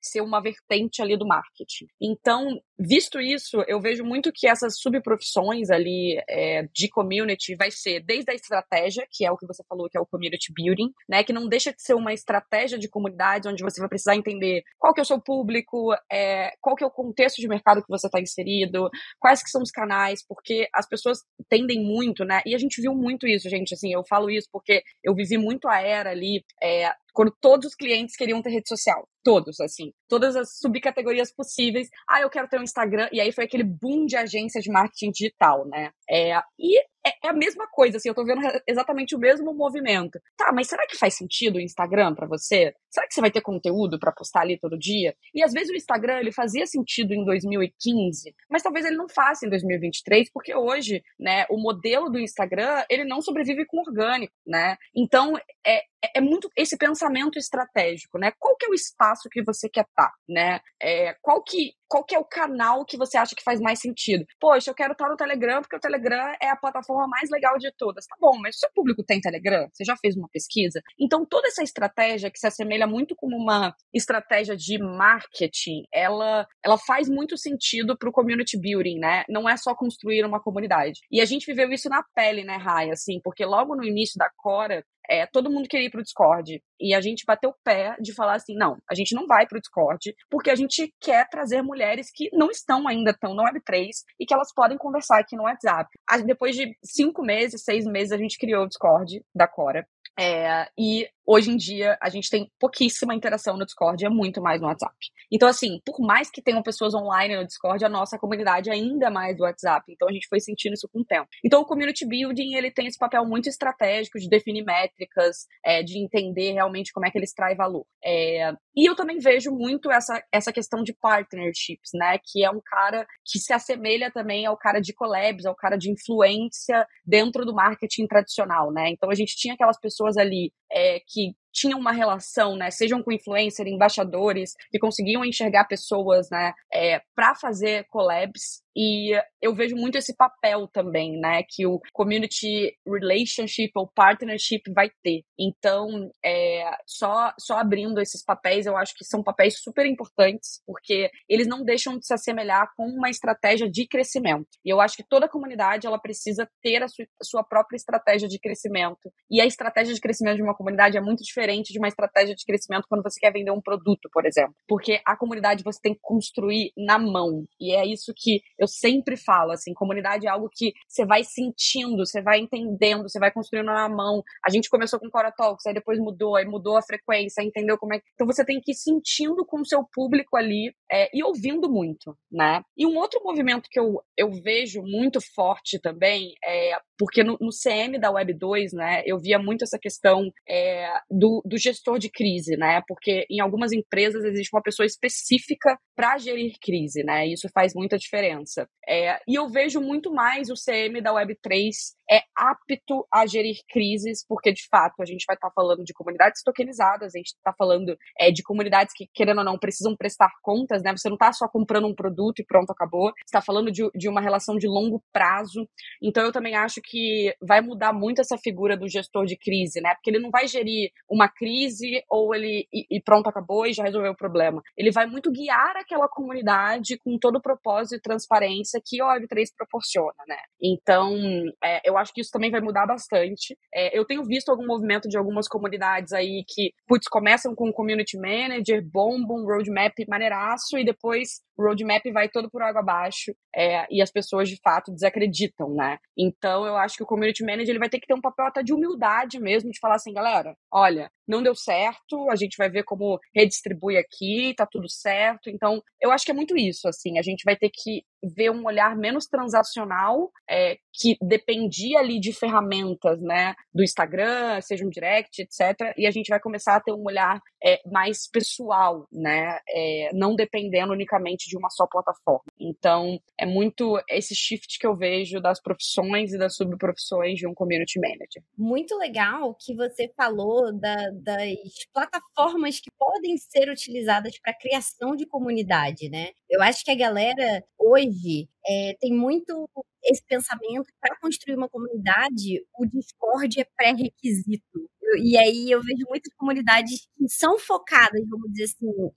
ser uma vertente ali do marketing. Então, visto isso, eu vejo muito que essas subprofissões ali é, de community vai ser desde a estratégia, que é o que você falou, que é o community building, né, que não deixa de ser uma estratégia de comunidade onde você vai precisar entender qual que é o seu público, é, qual que é o contexto de mercado que você está inserido, quais que são os canais, porque as pessoas tendem muito, né? E a gente viu muito isso, gente. Assim, eu falo isso porque eu vivi muito a era ali, é, quando todos os clientes queriam ter rede social. Todos, assim. Todas as subcategorias possíveis. Ah, eu quero ter um Instagram. E aí foi aquele boom de agência de marketing digital, né? É, e é, é a mesma coisa, assim, eu tô vendo exatamente o mesmo movimento. Tá, mas será que faz sentido o Instagram para você? Será que você vai ter conteúdo para postar ali todo dia? E às vezes o Instagram, ele fazia sentido em 2015, mas talvez ele não faça em 2023, porque hoje, né, o modelo do Instagram, ele não sobrevive com orgânico, né? Então, é, é, é muito esse pensamento estratégico, né? Qual que é o espaço que você quer estar, tá, né? É, qual que qual que é o canal que você acha que faz mais sentido? Poxa, eu quero estar no Telegram porque o Telegram é a plataforma mais legal de todas. Tá bom, mas o seu público tem Telegram? Você já fez uma pesquisa? Então, toda essa estratégia que se assemelha muito como uma estratégia de marketing, ela, ela faz muito sentido para o community building, né? Não é só construir uma comunidade. E a gente viveu isso na pele, né, Rai? Assim, porque logo no início da Cora, é, todo mundo queria ir pro Discord. E a gente bateu o pé de falar assim: não, a gente não vai pro Discord, porque a gente quer trazer mulheres que não estão ainda tão no Web3 e que elas podem conversar aqui no WhatsApp. Depois de cinco meses, seis meses, a gente criou o Discord da Cora. É, e hoje em dia a gente tem pouquíssima interação no Discord, é muito mais no WhatsApp. Então, assim, por mais que tenham pessoas online no Discord, a nossa comunidade é ainda mais do WhatsApp. Então a gente foi sentindo isso com o tempo. Então o community building ele tem esse papel muito estratégico de definir métricas, é, de entender realmente como é que ele extrai valor. É, e eu também vejo muito essa, essa questão de partnerships, né? Que é um cara que se assemelha também ao cara de collabs, ao cara de influência dentro do marketing tradicional, né? Então a gente tinha aquelas pessoas ali é, que tinham uma relação, né, sejam com influencer, embaixadores, que conseguiam enxergar pessoas, né, é, para fazer collabs. E eu vejo muito esse papel também, né, que o community relationship ou partnership vai ter. Então, é, só, só abrindo esses papéis, eu acho que são papéis super importantes, porque eles não deixam de se assemelhar com uma estratégia de crescimento. E eu acho que toda comunidade, ela precisa ter a sua, a sua própria estratégia de crescimento. E a estratégia de crescimento de uma comunidade é muito diferente de uma estratégia de crescimento quando você quer vender um produto, por exemplo. Porque a comunidade você tem que construir na mão. E é isso que eu sempre falo, assim, comunidade é algo que você vai sentindo, você vai entendendo, você vai construindo na mão. A gente começou com Cora Talks, aí depois mudou, aí mudou a frequência, entendeu como é que... Então você tem que ir sentindo com o seu público ali é, e ouvindo muito, né? E um outro movimento que eu, eu vejo muito forte também é porque no, no CM da Web 2, né, eu via muito essa questão é, do, do gestor de crise, né? Porque em algumas empresas existe uma pessoa específica para gerir crise, né? Isso faz muita diferença. É, e eu vejo muito mais o CM da Web 3 é apto a gerir crises, porque de fato a gente vai estar tá falando de comunidades tokenizadas, a gente está falando é, de comunidades que, querendo ou não, precisam prestar contas, né? Você não está só comprando um produto e pronto, acabou. Você está falando de, de uma relação de longo prazo. Então eu também acho que vai mudar muito essa figura do gestor de crise, né? Porque ele não vai gerir uma crise ou ele e, e pronto, acabou e já resolveu o problema. Ele vai muito guiar aquela comunidade com todo o propósito e transparência que o Web3 proporciona, né? Então, é, eu acho que isso também vai mudar bastante. É, eu tenho visto algum movimento de algumas comunidades aí que, putz, começam com community manager, bombam, roadmap maneiraço e depois o roadmap vai todo por água abaixo é, e as pessoas de fato desacreditam, né? Então eu acho que o community manager ele vai ter que ter um papel até de humildade mesmo, de falar assim, galera, olha, não deu certo, a gente vai ver como redistribui aqui, tá tudo certo. Então, eu acho que é muito isso, assim, a gente vai ter que ver um olhar menos transacional, é, que dependia ali de ferramentas, né, do Instagram, seja um direct, etc. E a gente vai começar a ter um olhar é, mais pessoal, né, é, não dependendo unicamente de uma só plataforma. Então, é muito esse shift que eu vejo das profissões e das subprofissões de um community manager. Muito legal que você falou da, das plataformas que podem ser utilizadas para criação de comunidade, né? Eu acho que a galera hoje é, tem muito esse pensamento para construir uma comunidade, o Discord é pré-requisito. E aí eu vejo muitas comunidades que são focadas, vamos dizer assim, em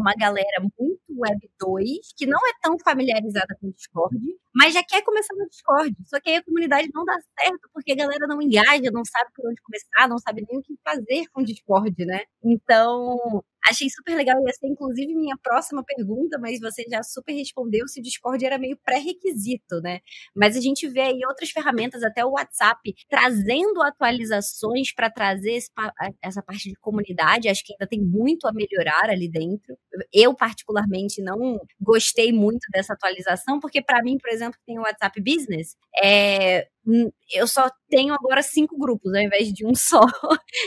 uma galera muito Web 2, que não é tão familiarizada com o Discord, mas já quer começar no Discord. Só que aí a comunidade não dá certo, porque a galera não engaja, não sabe por onde começar, não sabe nem o que fazer com o Discord, né? Então, Achei super legal, ia ser inclusive minha próxima pergunta, mas você já super respondeu se o Discord era meio pré-requisito, né? Mas a gente vê aí outras ferramentas, até o WhatsApp, trazendo atualizações para trazer esse, essa parte de comunidade. Acho que ainda tem muito a melhorar ali dentro. Eu, particularmente, não gostei muito dessa atualização, porque para mim, por exemplo, tem o WhatsApp Business, é, eu só tenho agora cinco grupos, ao invés de um só.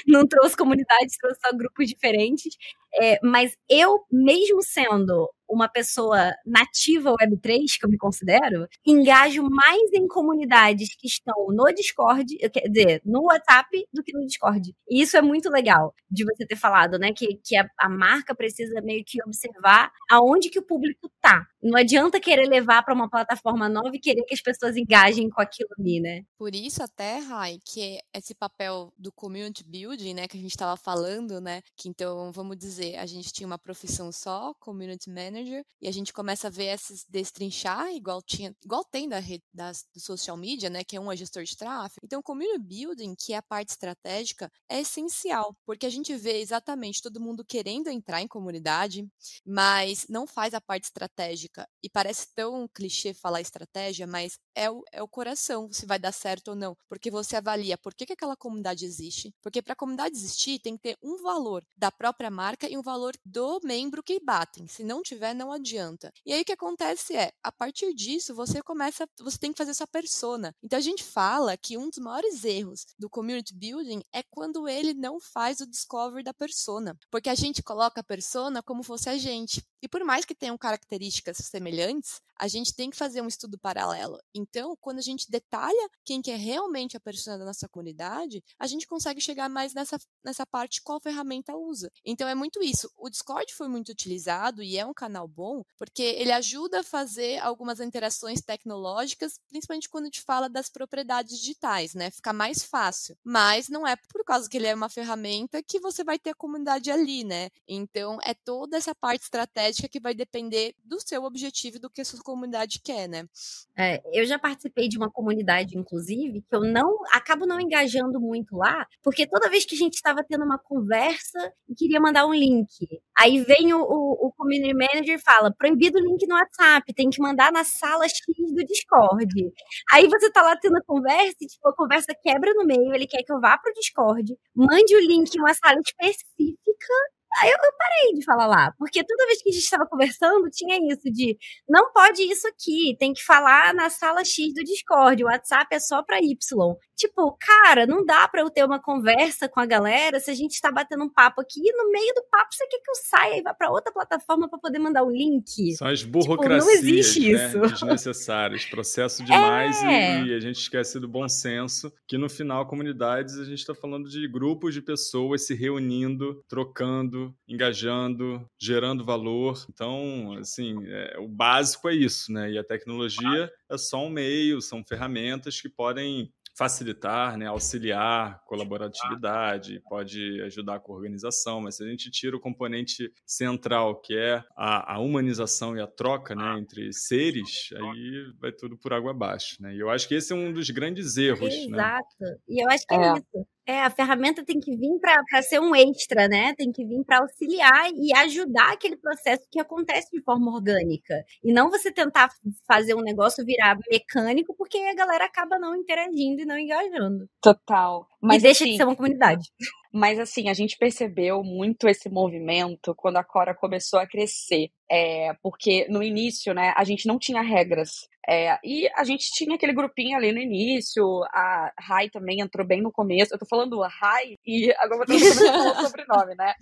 Não trouxe comunidades, trouxe só grupos diferentes. É, mas eu, mesmo sendo uma pessoa nativa Web3, que eu me considero, engajo mais em comunidades que estão no Discord, quer dizer, no WhatsApp, do que no Discord. E isso é muito legal de você ter falado, né? Que, que a, a marca precisa meio que observar aonde que o público tá. Não adianta querer levar para uma plataforma nova e querer que as pessoas engajem com aquilo ali, né? Por isso até, Rai, que esse papel do community building, né, que a gente estava falando, né, que então, vamos dizer, a gente tinha uma profissão só, community manager, e a gente começa a ver esses destrinchar, igual tinha, igual tem da rede das, do social media, né, que é um é gestor de tráfego. Então, community building, que é a parte estratégica, é essencial, porque a gente vê exatamente todo mundo querendo entrar em comunidade, mas não faz a parte estratégica. E parece tão clichê falar estratégia, mas é o, é o coração se vai dar certo ou não. Porque você avalia por que, que aquela comunidade existe. Porque para a comunidade existir, tem que ter um valor da própria marca e um valor do membro que batem. Se não tiver, não adianta. E aí o que acontece é, a partir disso, você começa, você tem que fazer sua persona. Então a gente fala que um dos maiores erros do community building é quando ele não faz o discovery da persona. Porque a gente coloca a persona como fosse a gente. E por mais que tenham características semelhantes, a gente tem que fazer um estudo paralelo. Então, quando a gente detalha quem que é realmente a persona da nossa comunidade, a gente consegue chegar mais nessa, nessa parte qual ferramenta usa. Então, é muito isso. O Discord foi muito utilizado e é um canal bom, porque ele ajuda a fazer algumas interações tecnológicas, principalmente quando a gente fala das propriedades digitais, né? Fica mais fácil. Mas não é por causa que ele é uma ferramenta que você vai ter a comunidade ali, né? Então, é toda essa parte estratégica que vai depender do seu objetivo do que a sua comunidade quer, né? É, eu já participei de uma comunidade, inclusive, que eu não acabo não engajando muito lá, porque toda vez que a gente estava tendo uma conversa e queria mandar um link, aí vem o, o, o community manager e fala: proibido o link no WhatsApp, tem que mandar na sala X do Discord. Aí você tá lá tendo a conversa e tipo, a conversa quebra no meio, ele quer que eu vá pro Discord, mande o link em uma sala específica Aí eu, eu, parei de falar lá, porque toda vez que a gente estava conversando, tinha isso de não pode isso aqui, tem que falar na sala X do Discord, o WhatsApp é só para Y. Tipo, cara, não dá para eu ter uma conversa com a galera se a gente está batendo um papo aqui e no meio do papo você quer que eu saia e vá para outra plataforma para poder mandar o um link. São as burocracias tipo, não existe né, isso. desnecessárias, processo demais é. e, e, a gente esquece do bom senso, que no final, comunidades, a gente está falando de grupos de pessoas se reunindo, trocando, engajando, gerando valor. Então, assim, é, o básico é isso, né? E a tecnologia é só um meio, são ferramentas que podem facilitar, né, auxiliar colaboratividade, pode ajudar com a organização, mas se a gente tira o componente central, que é a, a humanização e a troca né, entre seres, aí vai tudo por água abaixo. Né? E eu acho que esse é um dos grandes erros. Né? Exato. Né? E eu acho que é, é isso. É, a ferramenta tem que vir para ser um extra, né? Tem que vir para auxiliar e ajudar aquele processo que acontece de forma orgânica. E não você tentar fazer um negócio virar mecânico, porque a galera acaba não interagindo e não engajando. Total. Mas, e deixa assim, de ser uma comunidade. Mas assim, a gente percebeu muito esse movimento quando a Cora começou a crescer. É, porque no início, né, a gente não tinha regras. É, e a gente tinha aquele grupinho ali no início, a Rai também entrou bem no começo. Eu tô falando Rai e agora eu tô falando o sobrenome, né?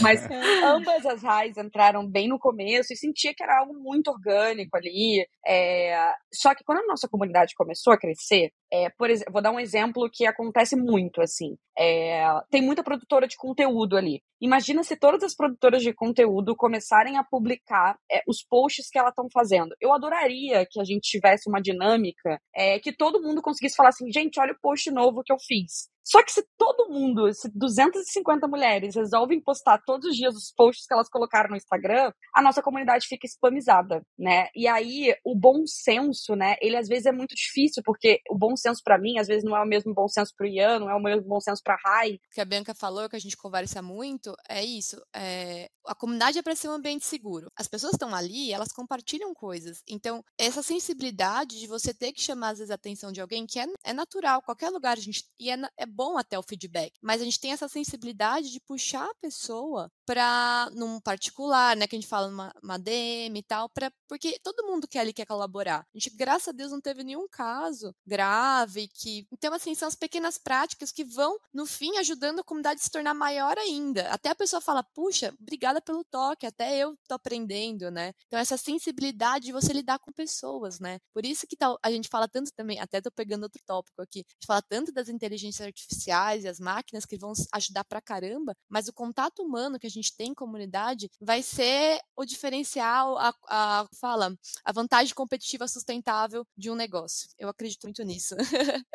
Mas ambas as Rai's entraram bem no começo e sentia que era algo muito orgânico ali. É, só que quando a nossa comunidade começou a crescer, é, por exemplo, vou dar um exemplo que acontece muito, assim. É, tem muita produtora de conteúdo ali. Imagina se todas as produtoras de conteúdo começarem a publicar é, os posts que elas estão fazendo. Eu adoraria que a gente tivesse uma dinâmica é, que todo mundo conseguisse falar assim, gente, olha o post novo que eu fiz. Só que se todo mundo, se 250 mulheres resolvem postar todos os dias os posts que elas colocaram no Instagram, a nossa comunidade fica spamizada, né? E aí o bom senso, né? Ele às vezes é muito difícil, porque o bom senso para mim às vezes não é o mesmo bom senso pro Ian, não é o mesmo bom senso pra Rai. Que a Bianca falou, que a gente conversa muito, é isso. É... A comunidade é para ser um ambiente seguro. As pessoas estão ali, elas compartilham coisas. Então, essa sensibilidade de você ter que chamar às vezes a atenção de alguém, que é, é natural, qualquer lugar a gente. E é, é bom até o feedback, mas a gente tem essa sensibilidade de puxar a pessoa para num particular, né, que a gente fala numa uma DM e tal, para porque todo mundo quer ali quer colaborar. A gente, graças a Deus, não teve nenhum caso grave que então assim são as pequenas práticas que vão no fim ajudando a comunidade a se tornar maior ainda. Até a pessoa fala: "Puxa, obrigada pelo toque, até eu tô aprendendo", né? Então essa sensibilidade de você lidar com pessoas, né? Por isso que tal a gente fala tanto também, até tô pegando outro tópico aqui. A gente fala tanto das inteligências artificiais e as máquinas que vão ajudar pra caramba, mas o contato humano que a gente tem em comunidade vai ser o diferencial, a, a fala, a vantagem competitiva sustentável de um negócio. Eu acredito muito nisso.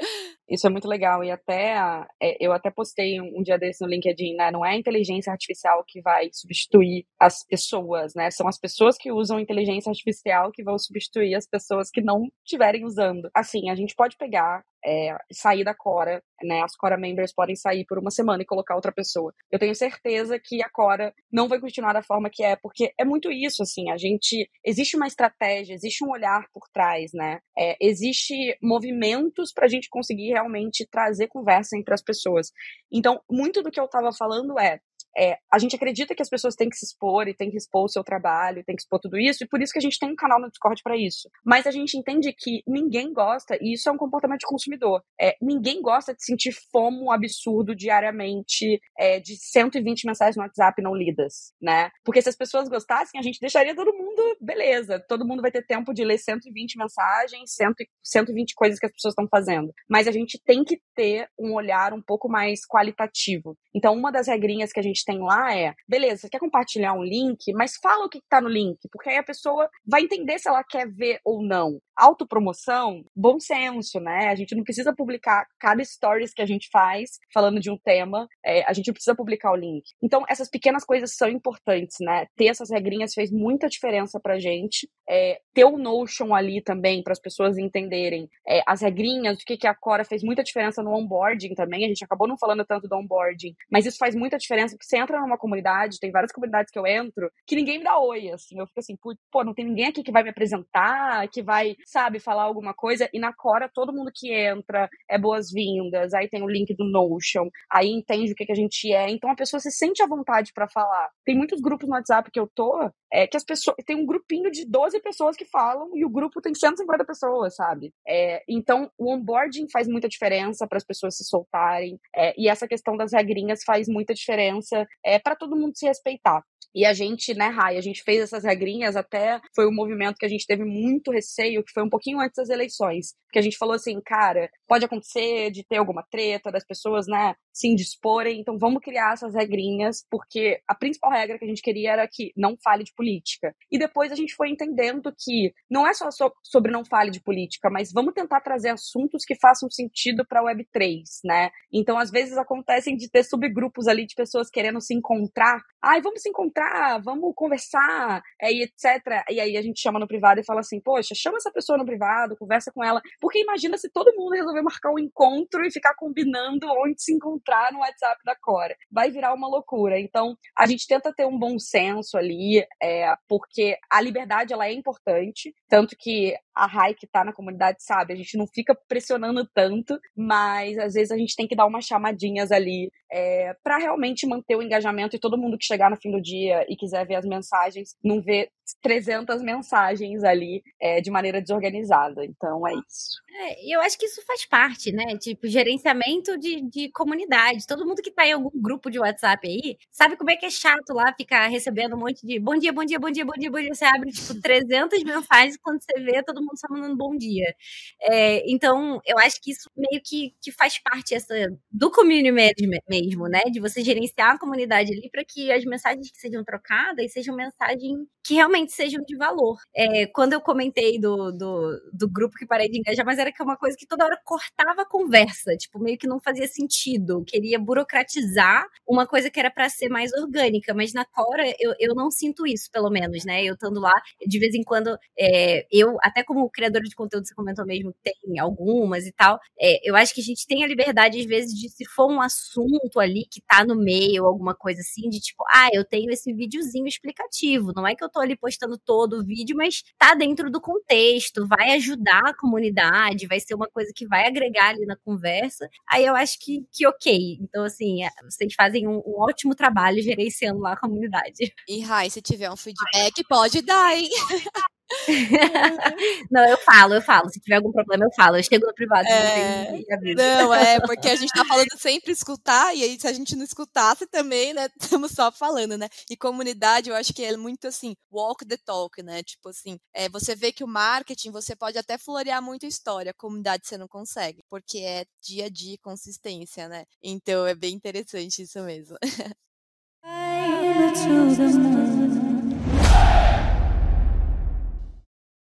Isso é muito legal e até é, eu até postei um dia desse no LinkedIn, né? Não é a inteligência artificial que vai substituir as pessoas, né? São as pessoas que usam inteligência artificial que vão substituir as pessoas que não estiverem usando. Assim, a gente pode pegar é, sair da Cora, né? As Cora members podem sair por uma semana e colocar outra pessoa. Eu tenho certeza que a Cora não vai continuar da forma que é, porque é muito isso, assim, a gente existe uma estratégia, existe um olhar por trás, né? É, existe movimentos para a gente conseguir realmente trazer conversa entre as pessoas. Então, muito do que eu estava falando é é, a gente acredita que as pessoas têm que se expor e têm que expor o seu trabalho, têm que expor tudo isso, e por isso que a gente tem um canal no Discord para isso. Mas a gente entende que ninguém gosta, e isso é um comportamento de consumidor. É, ninguém gosta de sentir fomo absurdo diariamente é, de 120 mensagens no WhatsApp não lidas, né? Porque se as pessoas gostassem, a gente deixaria todo mundo, beleza, todo mundo vai ter tempo de ler 120 mensagens, 120 coisas que as pessoas estão fazendo. Mas a gente tem que ter um olhar um pouco mais qualitativo. Então, uma das regrinhas que a gente tem lá é, beleza, você quer compartilhar um link, mas fala o que está no link, porque aí a pessoa vai entender se ela quer ver ou não. Autopromoção, bom senso, né? A gente não precisa publicar cada stories que a gente faz falando de um tema, é, a gente precisa publicar o link. Então, essas pequenas coisas são importantes, né? Ter essas regrinhas fez muita diferença pra gente. É, ter o Notion ali também, para as pessoas entenderem é, as regrinhas, o que, que a Cora fez muita diferença no onboarding também. A gente acabou não falando tanto do onboarding, mas isso faz muita diferença, porque você entra numa comunidade, tem várias comunidades que eu entro, que ninguém me dá oi, assim. Eu fico assim, pô, não tem ninguém aqui que vai me apresentar, que vai, sabe, falar alguma coisa. E na Cora, todo mundo que entra é boas-vindas, aí tem o link do Notion, aí entende o que, que a gente é. Então a pessoa se sente à vontade para falar. Tem muitos grupos no WhatsApp que eu tô, é que as pessoas. Tem um grupinho de 12 pessoas que falam e o grupo tem 150 pessoas, sabe? É, então, o onboarding faz muita diferença para as pessoas se soltarem. É, e essa questão das regrinhas faz muita diferença é, para todo mundo se respeitar. E a gente, né, Rai, a gente fez essas regrinhas até foi um movimento que a gente teve muito receio, que foi um pouquinho antes das eleições. Que a gente falou assim, cara, pode acontecer de ter alguma treta, das pessoas, né, se indisporem, então vamos criar essas regrinhas, porque a principal regra que a gente queria era que não fale de política. E depois a gente foi entendendo que não é só sobre não fale de política, mas vamos tentar trazer assuntos que façam sentido para a Web3, né? Então, às vezes acontecem de ter subgrupos ali de pessoas querendo se encontrar. Ai, vamos se encontrar, vamos conversar, é, e etc. E aí a gente chama no privado e fala assim, poxa, chama essa pessoa no privado, conversa com ela. Porque imagina se todo mundo resolver marcar um encontro e ficar combinando onde se encontrar encontrar no WhatsApp da Cora. Vai virar uma loucura. Então, a gente tenta ter um bom senso ali, é, porque a liberdade ela é importante, tanto que a Rai que tá na comunidade sabe, a gente não fica pressionando tanto, mas às vezes a gente tem que dar umas chamadinhas ali é, para realmente manter o engajamento e todo mundo que chegar no fim do dia e quiser ver as mensagens, não ver 300 mensagens ali é, de maneira desorganizada. Então é isso. É, eu acho que isso faz parte, né? Tipo, gerenciamento de, de comunidade. Todo mundo que tá em algum grupo de WhatsApp aí sabe como é que é chato lá ficar recebendo um monte de bom dia, bom dia, bom dia, bom dia, bom dia. Você abre, tipo, 300 mensagens quando você vê todo mundo só mandando bom dia. É, então, eu acho que isso meio que, que faz parte essa, do community management mesmo, né? De você gerenciar a comunidade ali para que as mensagens que sejam trocadas sejam mensagens que realmente sejam de valor. É, quando eu comentei do, do, do, grupo que parei de engajar, mas era que é uma coisa que toda hora cortava a conversa, tipo, meio que não fazia sentido. Queria burocratizar uma coisa que era para ser mais orgânica, mas na Cora eu, eu não sinto isso, pelo menos, né? Eu estando lá, de vez em quando, é, eu, até como criadora de conteúdo, você comentou mesmo, tem algumas e tal, é, eu acho que a gente tem a liberdade, às vezes, de se for um assunto ali que tá no meio, alguma coisa assim, de tipo, ah, eu tenho esse videozinho explicativo, não é que eu tô ali postando todo o vídeo, mas tá dentro do contexto, vai ajudar a comunidade, vai ser uma coisa que vai agregar ali na conversa. Aí eu acho que, que ok. Então, assim, é, vocês fazem um, um ótimo trabalho gerenciando lá a comunidade. E, Rai, se tiver um feedback, pode dar, hein? não, eu falo, eu falo. Se tiver algum problema, eu falo. Eu chego no privado é... Não, é, porque a gente tá falando sempre escutar, e aí se a gente não escutasse também, né, estamos só falando, né? E comunidade, eu acho que é muito assim, walk the talk, né? Tipo assim, é, você vê que o marketing, você pode até florear muita história, comunidade você não consegue, porque é dia a dia, consistência, né? Então é bem interessante isso mesmo.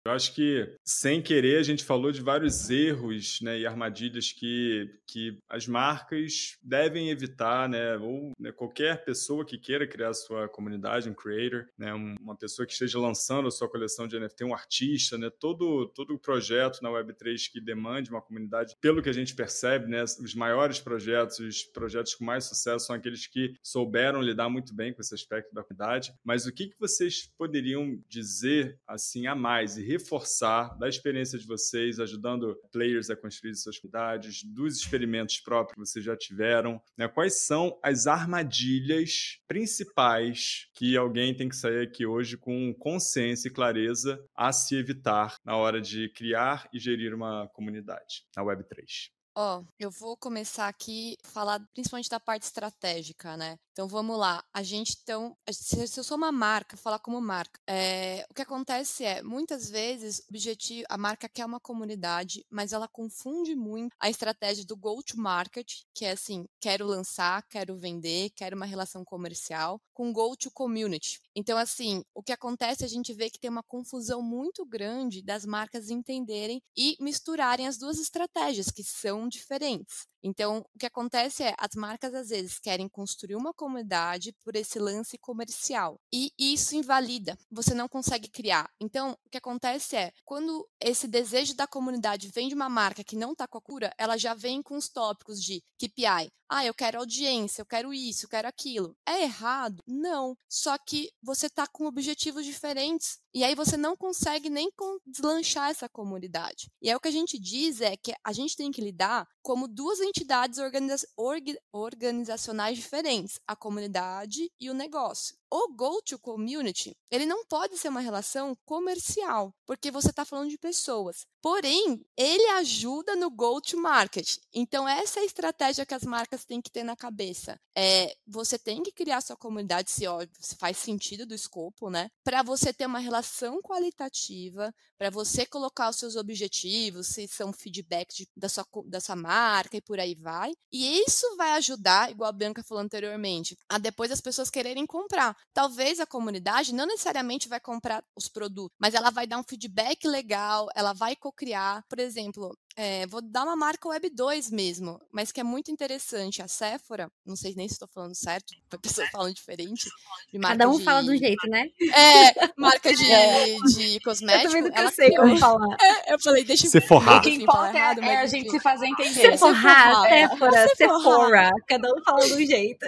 Eu acho que, sem querer, a gente falou de vários erros né, e armadilhas que, que as marcas devem evitar, né? Ou né, qualquer pessoa que queira criar sua comunidade, um creator, né, uma pessoa que esteja lançando a sua coleção de NFT, um artista, né? Todo, todo projeto na Web3 que demande uma comunidade, pelo que a gente percebe, né, os maiores projetos, os projetos com mais sucesso são aqueles que souberam lidar muito bem com esse aspecto da comunidade. Mas o que, que vocês poderiam dizer assim a mais e reforçar da experiência de vocês, ajudando players a construir suas comunidades, dos experimentos próprios que vocês já tiveram, né? Quais são as armadilhas principais que alguém tem que sair aqui hoje com consciência e clareza a se evitar na hora de criar e gerir uma comunidade na Web3? Ó, eu vou começar aqui a falar principalmente da parte estratégica, né? Então vamos lá. A gente então, se eu sou uma marca, falar como marca, é, o que acontece é muitas vezes o objetivo, a marca quer uma comunidade, mas ela confunde muito a estratégia do go to market, que é assim, quero lançar, quero vender, quero uma relação comercial, com go to community. Então assim, o que acontece a gente vê que tem uma confusão muito grande das marcas entenderem e misturarem as duas estratégias que são diferentes. Então, o que acontece é, as marcas às vezes querem construir uma comunidade por esse lance comercial. E isso invalida, você não consegue criar. Então, o que acontece é, quando esse desejo da comunidade vem de uma marca que não está com a cura, ela já vem com os tópicos de KPI. Ah, eu quero audiência, eu quero isso, eu quero aquilo. É errado? Não. Só que você está com objetivos diferentes. E aí você não consegue nem deslanchar essa comunidade. E aí o que a gente diz é que a gente tem que lidar como duas entidades organiza organizacionais diferentes, a comunidade e o negócio. O go to community, ele não pode ser uma relação comercial, porque você está falando de pessoas. Porém, ele ajuda no go to market. Então, essa é a estratégia que as marcas têm que ter na cabeça. É, você tem que criar sua comunidade, se, ó, se faz sentido do escopo, né? Para você ter uma relação qualitativa, para você colocar os seus objetivos, se são feedback de, da, sua, da sua marca e por aí vai. E isso vai ajudar, igual a Bianca falou anteriormente, a depois as pessoas quererem comprar. Talvez a comunidade não necessariamente vai comprar os produtos, mas ela vai dar um feedback legal, ela vai co-criar. Por exemplo, é, vou dar uma marca Web 2 mesmo, mas que é muito interessante. A Sephora, não sei nem se estou falando certo, a pessoa falando diferente. Cada um de... fala um jeito, né? É, marca de, é. de cosmético. Eu também não sei como falar. É, eu falei, deixa eu... Sephora. O que importa é, errado, é a gente se fazer entender. Sephora, Sephora, Sephora. Cada um fala um jeito.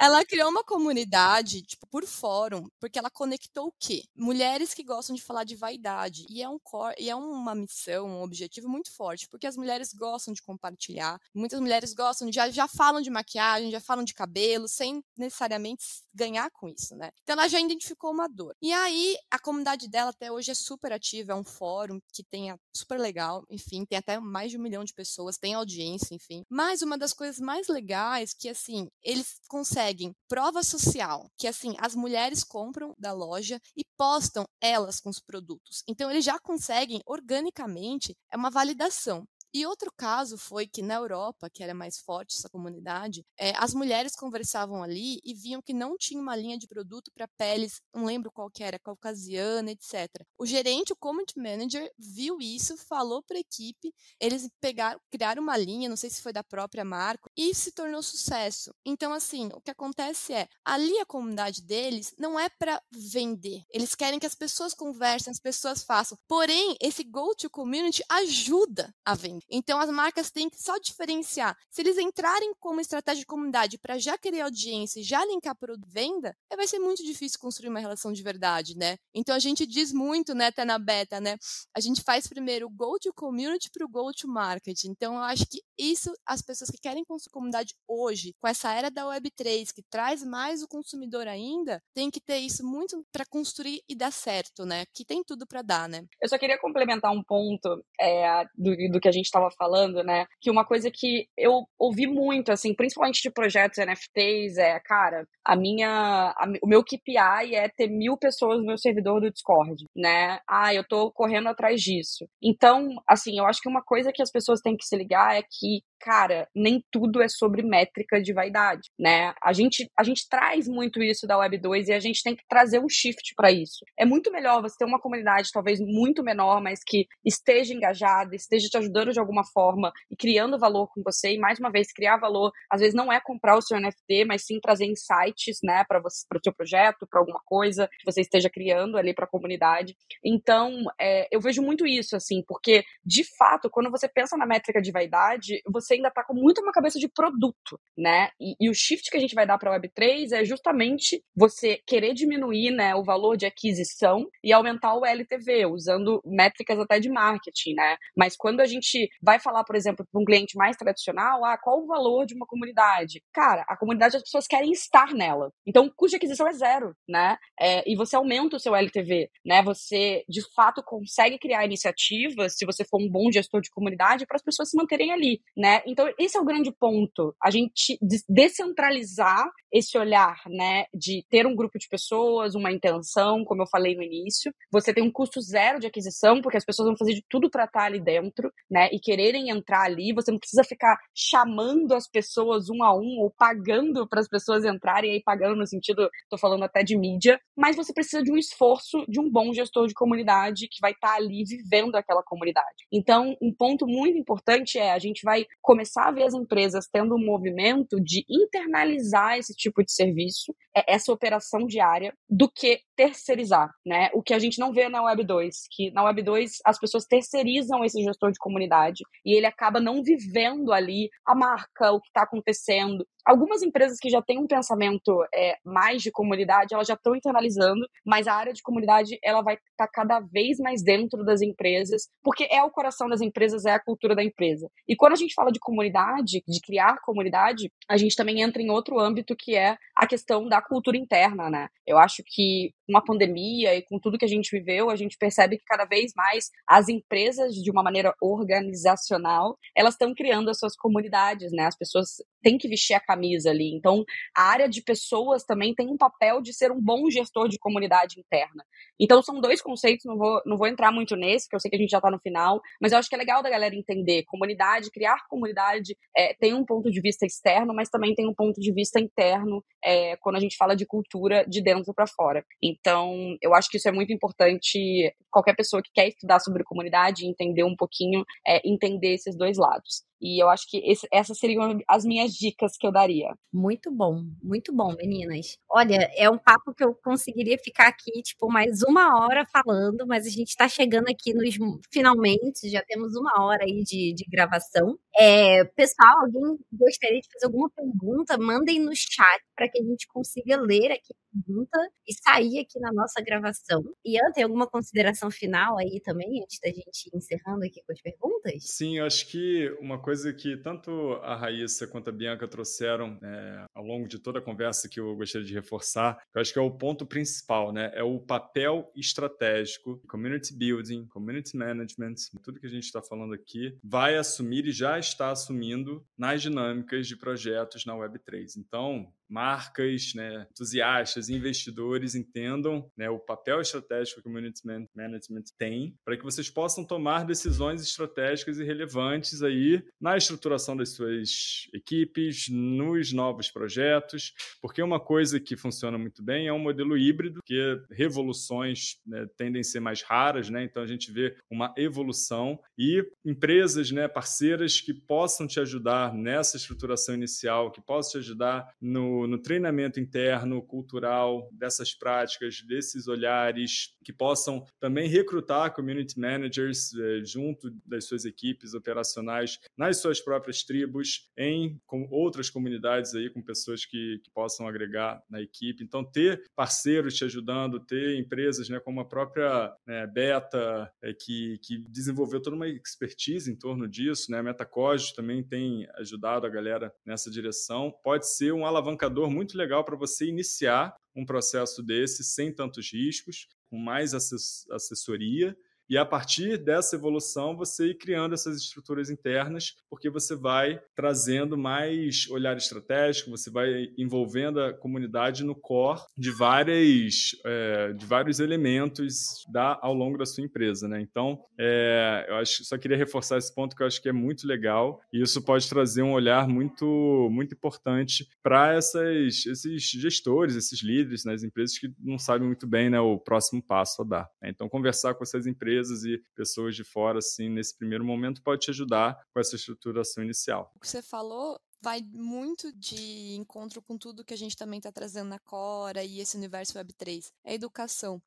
Ela criou uma comunidade, tipo, por fórum, porque ela conectou o quê? Mulheres que gostam de falar de vaidade. E é, um core, e é uma missão, um objetivo muito forte, porque as mulheres gostam de compartilhar. Muitas mulheres gostam já, já falam de maquiagem, já falam de cabelo, sem necessariamente ganhar com isso, né? Então ela já identificou uma dor. E aí, a comunidade dela até hoje é super ativa, é um fórum que tem super legal, enfim, tem até mais de um milhão de pessoas, tem audiência, enfim. Mas uma das coisas mais legais que, assim, eles conseguem conseguem prova social, que assim, as mulheres compram da loja e postam elas com os produtos. Então eles já conseguem organicamente é uma validação. E outro caso foi que na Europa, que era mais forte essa comunidade, é, as mulheres conversavam ali e viam que não tinha uma linha de produto para peles, não lembro qual que era, caucasiana, etc. O gerente, o community manager, viu isso, falou para a equipe, eles pegaram, criaram uma linha, não sei se foi da própria marca, e se tornou sucesso. Então, assim, o que acontece é, ali a comunidade deles não é para vender, eles querem que as pessoas conversem, as pessoas façam. Porém, esse go-to community ajuda a vender. Então as marcas têm que só diferenciar. Se eles entrarem como estratégia de comunidade para já querer audiência já linkar para venda, vai ser muito difícil construir uma relação de verdade, né? Então a gente diz muito, né, até na beta, né? A gente faz primeiro o go to community para o go to market. Então eu acho que isso as pessoas que querem construir comunidade hoje, com essa era da Web3 que traz mais o consumidor ainda, tem que ter isso muito para construir e dar certo, né? Que tem tudo para dar, né? Eu só queria complementar um ponto é, do, do que a gente estava falando, né? Que uma coisa que eu ouvi muito, assim, principalmente de projetos NFTs, é, cara, a minha, a, o meu KPI é ter mil pessoas no meu servidor do Discord, né? Ah, eu tô correndo atrás disso. Então, assim, eu acho que uma coisa que as pessoas têm que se ligar é que cara, nem tudo é sobre métrica de vaidade, né? A gente, a gente traz muito isso da Web 2 e a gente tem que trazer um shift para isso. É muito melhor você ter uma comunidade talvez muito menor, mas que esteja engajada, esteja te ajudando de alguma forma e criando valor com você. E mais uma vez, criar valor, às vezes não é comprar o seu NFT, mas sim trazer insights, né, para você, para o seu projeto, para alguma coisa que você esteja criando ali para a comunidade. Então, é, eu vejo muito isso, assim, porque de fato, quando você pensa na métrica de vaidade, você você ainda está com muito uma cabeça de produto, né? E, e o shift que a gente vai dar para a Web3 é justamente você querer diminuir né, o valor de aquisição e aumentar o LTV, usando métricas até de marketing, né? Mas quando a gente vai falar, por exemplo, para um cliente mais tradicional, ah, qual o valor de uma comunidade? Cara, a comunidade as pessoas querem estar nela. Então, o custo de aquisição é zero, né? É, e você aumenta o seu LTV, né? Você, de fato, consegue criar iniciativas, se você for um bom gestor de comunidade, para as pessoas se manterem ali, né? Então, esse é o grande ponto. A gente descentralizar esse olhar, né, de ter um grupo de pessoas, uma intenção, como eu falei no início. Você tem um custo zero de aquisição, porque as pessoas vão fazer de tudo para estar ali dentro, né, e quererem entrar ali. Você não precisa ficar chamando as pessoas um a um ou pagando para as pessoas entrarem, aí pagando no sentido, tô falando até de mídia, mas você precisa de um esforço de um bom gestor de comunidade que vai estar ali vivendo aquela comunidade. Então, um ponto muito importante é a gente vai começar a ver as empresas tendo um movimento de internalizar esse tipo de serviço, é essa operação diária, do que terceirizar, né? O que a gente não vê na Web 2, que na Web 2 as pessoas terceirizam esse gestor de comunidade e ele acaba não vivendo ali a marca, o que está acontecendo. Algumas empresas que já têm um pensamento é, mais de comunidade, elas já estão internalizando, mas a área de comunidade ela vai estar tá cada vez mais dentro das empresas, porque é o coração das empresas, é a cultura da empresa. E quando a gente fala de comunidade, de criar comunidade, a gente também entra em outro âmbito que é a questão da cultura interna, né? Eu acho que com a pandemia e com tudo que a gente viveu, a gente percebe que cada vez mais as empresas, de uma maneira organizacional, elas estão criando as suas comunidades, né? As pessoas têm que vestir a camisa ali. Então, a área de pessoas também tem um papel de ser um bom gestor de comunidade interna. Então, são dois conceitos, não vou, não vou entrar muito nesse, porque eu sei que a gente já está no final, mas eu acho que é legal da galera entender. Comunidade, criar comunidade é, tem um ponto de vista externo, mas também tem um ponto de vista interno é, quando a gente fala de cultura de dentro para fora. Então, eu acho que isso é muito importante. Qualquer pessoa que quer estudar sobre comunidade, entender um pouquinho, é, entender esses dois lados. E eu acho que esse, essas seriam as minhas dicas que eu daria. Muito bom, muito bom, meninas. Olha, é um papo que eu conseguiria ficar aqui, tipo, mais uma hora falando, mas a gente está chegando aqui nos finalmente, já temos uma hora aí de, de gravação. É, pessoal, alguém gostaria de fazer alguma pergunta? Mandem no chat para que a gente consiga ler aqui a pergunta e sair aqui na nossa gravação. Ian, tem alguma consideração final aí também, antes da gente ir encerrando aqui com as perguntas? Sim, eu acho que uma coisa que tanto a Raíssa quanto a Bianca trouxeram é, ao longo de toda a conversa que eu gostaria de reforçar, eu acho que é o ponto principal, né? É o papel estratégico, community building, community management, tudo que a gente está falando aqui, vai assumir e já está assumindo nas dinâmicas de projetos na Web3. Então, marcas, né, entusiastas, investidores entendam né, o papel estratégico que o Community Management tem para que vocês possam tomar decisões estratégicas e relevantes aí na estruturação das suas equipes, nos novos projetos, porque uma coisa que funciona muito bem é um modelo híbrido, que revoluções né, tendem a ser mais raras, né? então a gente vê uma evolução e empresas né, parceiras que possam te ajudar nessa estruturação inicial, que possam te ajudar no no, treinamento interno, cultural dessas práticas, desses olhares, que possam também recrutar community managers eh, junto das suas equipes operacionais nas suas próprias tribos, em com outras comunidades aí, com pessoas que, que possam agregar na equipe. Então, ter parceiros te ajudando, ter empresas né, como a própria né, Beta, é, que, que desenvolveu toda uma expertise em torno disso, né? a Metacode também tem ajudado a galera nessa direção, pode ser um alavancador indicador muito legal para você iniciar um processo desse sem tantos riscos, com mais assessoria e a partir dessa evolução, você ir criando essas estruturas internas, porque você vai trazendo mais olhar estratégico, você vai envolvendo a comunidade no core de, várias, é, de vários elementos da, ao longo da sua empresa. Né? Então, é, eu acho, só queria reforçar esse ponto que eu acho que é muito legal e isso pode trazer um olhar muito, muito importante para esses gestores, esses líderes nas né? empresas que não sabem muito bem né, o próximo passo a dar. Né? Então, conversar com essas empresas empresas e pessoas de fora, assim, nesse primeiro momento, pode te ajudar com essa estruturação inicial. O que você falou vai muito de encontro com tudo que a gente também está trazendo na Cora e esse universo Web3, é educação.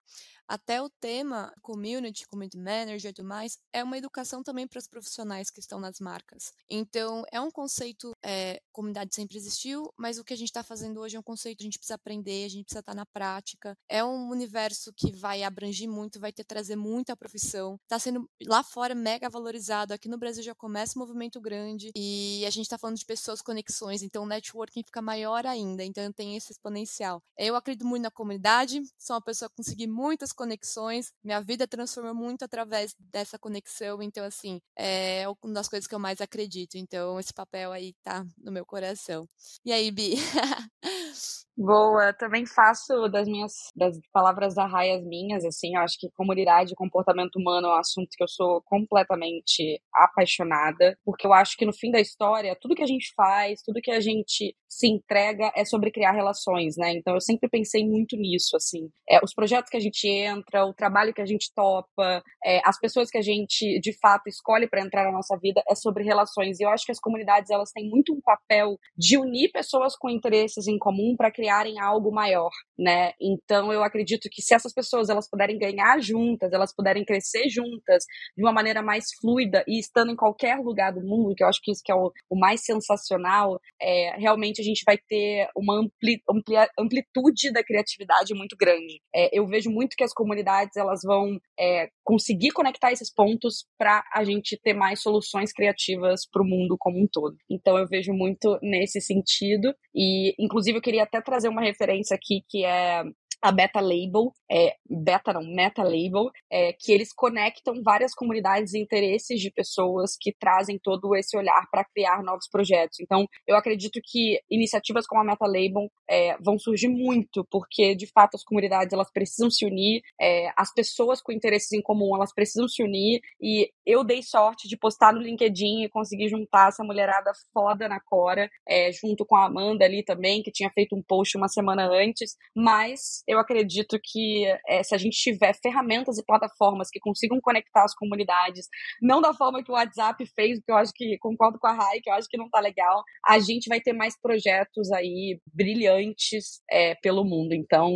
Até o tema community, community manager e tudo mais, é uma educação também para os profissionais que estão nas marcas. Então, é um conceito, é, comunidade sempre existiu, mas o que a gente está fazendo hoje é um conceito que a gente precisa aprender, a gente precisa estar tá na prática. É um universo que vai abranger muito, vai ter trazer muita profissão. Está sendo lá fora mega valorizado, aqui no Brasil já começa um movimento grande e a gente está falando de pessoas, conexões, então o networking fica maior ainda, então tem esse exponencial. Eu acredito muito na comunidade, sou uma pessoa que consegui muitas conexões, minha vida transformou muito através dessa conexão, então assim, é uma das coisas que eu mais acredito, então esse papel aí tá no meu coração. E aí, Bi? Boa, também faço das minhas das palavras da Raia as minhas, assim, eu acho que comunidade e comportamento humano é um assunto que eu sou completamente apaixonada, porque eu acho que no fim da história, tudo que a gente faz, tudo que a gente se entrega é sobre criar relações, né? Então eu sempre pensei muito nisso, assim, é, os projetos que a gente entra, o trabalho que a gente topa, é, as pessoas que a gente de fato escolhe para entrar na nossa vida é sobre relações. E eu acho que as comunidades elas têm muito um papel de unir pessoas com interesses em comum para criarem algo maior, né? Então eu acredito que se essas pessoas elas puderem ganhar juntas, elas puderem crescer juntas de uma maneira mais fluida e estando em qualquer lugar do mundo, que eu acho que isso que é o, o mais sensacional, é, realmente a gente vai ter uma ampli, amplia, amplitude da criatividade muito grande. É, eu vejo muito que as comunidades elas vão é, conseguir conectar esses pontos para a gente ter mais soluções criativas para o mundo como um todo. Então eu vejo muito nesse sentido e inclusive eu queria até trazer uma referência aqui que é a Beta Label, é, Beta não, Meta Label, é, que eles conectam várias comunidades e interesses de pessoas que trazem todo esse olhar para criar novos projetos. Então, eu acredito que iniciativas como a Meta Label é, vão surgir muito, porque de fato as comunidades elas precisam se unir, é, as pessoas com interesses em comum elas precisam se unir, e eu dei sorte de postar no LinkedIn e conseguir juntar essa mulherada foda na Cora, é, junto com a Amanda ali também, que tinha feito um post uma semana antes, mas eu acredito que é, se a gente tiver ferramentas e plataformas que consigam conectar as comunidades, não da forma que o WhatsApp fez, que eu acho que concordo com a Rai, que eu acho que não tá legal, a gente vai ter mais projetos aí brilhantes é, pelo mundo. Então,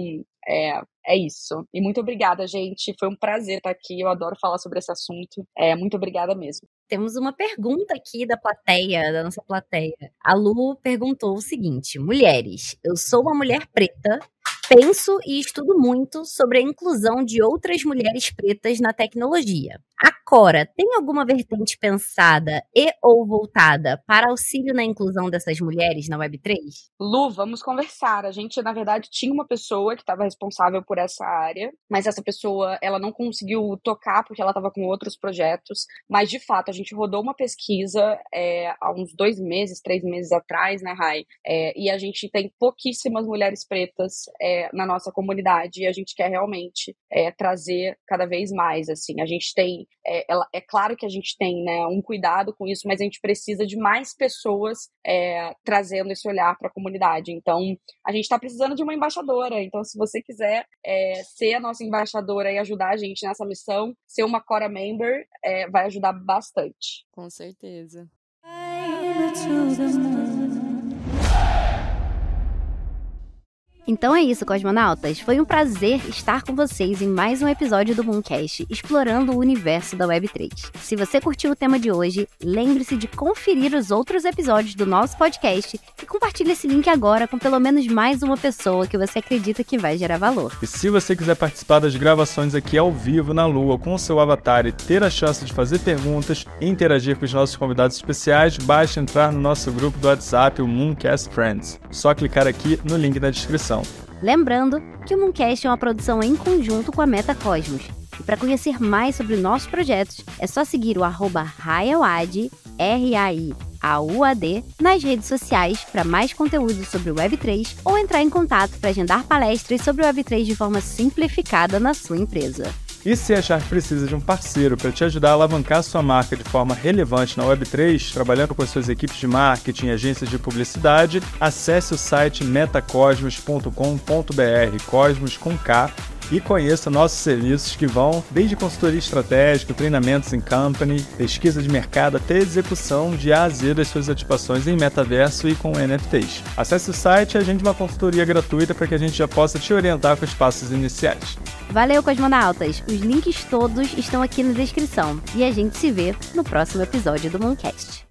é, é isso. E muito obrigada, gente. Foi um prazer estar aqui. Eu adoro falar sobre esse assunto. É, muito obrigada mesmo. Temos uma pergunta aqui da plateia, da nossa plateia. A Lu perguntou o seguinte: Mulheres, eu sou uma mulher preta Penso e estudo muito sobre a inclusão de outras mulheres pretas na tecnologia. A Cora tem alguma vertente pensada e ou voltada para auxílio na inclusão dessas mulheres na Web3? Lu, vamos conversar. A gente, na verdade, tinha uma pessoa que estava responsável por essa área, mas essa pessoa ela não conseguiu tocar porque ela estava com outros projetos. Mas, de fato, a gente rodou uma pesquisa é, há uns dois meses, três meses atrás, né, Rai? É, e a gente tem pouquíssimas mulheres pretas é, na nossa comunidade e a gente quer realmente é, trazer cada vez mais. Assim, a gente tem é, ela, é claro que a gente tem né, um cuidado com isso, mas a gente precisa de mais pessoas é, trazendo esse olhar para a comunidade. Então, a gente está precisando de uma embaixadora. Então, se você quiser é, ser a nossa embaixadora e ajudar a gente nessa missão, ser uma Cora Member é, vai ajudar bastante. Com certeza. Então é isso, cosmonautas. Foi um prazer estar com vocês em mais um episódio do Mooncast, explorando o universo da Web3. Se você curtiu o tema de hoje, lembre-se de conferir os outros episódios do nosso podcast e compartilhe esse link agora com pelo menos mais uma pessoa que você acredita que vai gerar valor. E se você quiser participar das gravações aqui ao vivo na Lua com o seu avatar e ter a chance de fazer perguntas e interagir com os nossos convidados especiais, basta entrar no nosso grupo do WhatsApp, o Mooncast Friends. Só clicar aqui no link na descrição. Lembrando que o Mooncast é uma produção em conjunto com a Metacosmos. E para conhecer mais sobre nossos projetos, é só seguir o arroba R-A-I-A-U-A-D, nas redes sociais para mais conteúdo sobre o Web3 ou entrar em contato para agendar palestras sobre o Web3 de forma simplificada na sua empresa. E se achar que precisa de um parceiro para te ajudar a alavancar sua marca de forma relevante na Web3, trabalhando com as suas equipes de marketing e agências de publicidade, acesse o site metacosmos.com.br, Cosmos com K, e conheça nossos serviços que vão desde consultoria estratégica, treinamentos em company, pesquisa de mercado até execução de A a Z das suas ativações em metaverso e com NFTs. Acesse o site e agende uma consultoria gratuita para que a gente já possa te orientar com os passos iniciais. Valeu, cosmonautas! Os links todos estão aqui na descrição e a gente se vê no próximo episódio do Mooncast.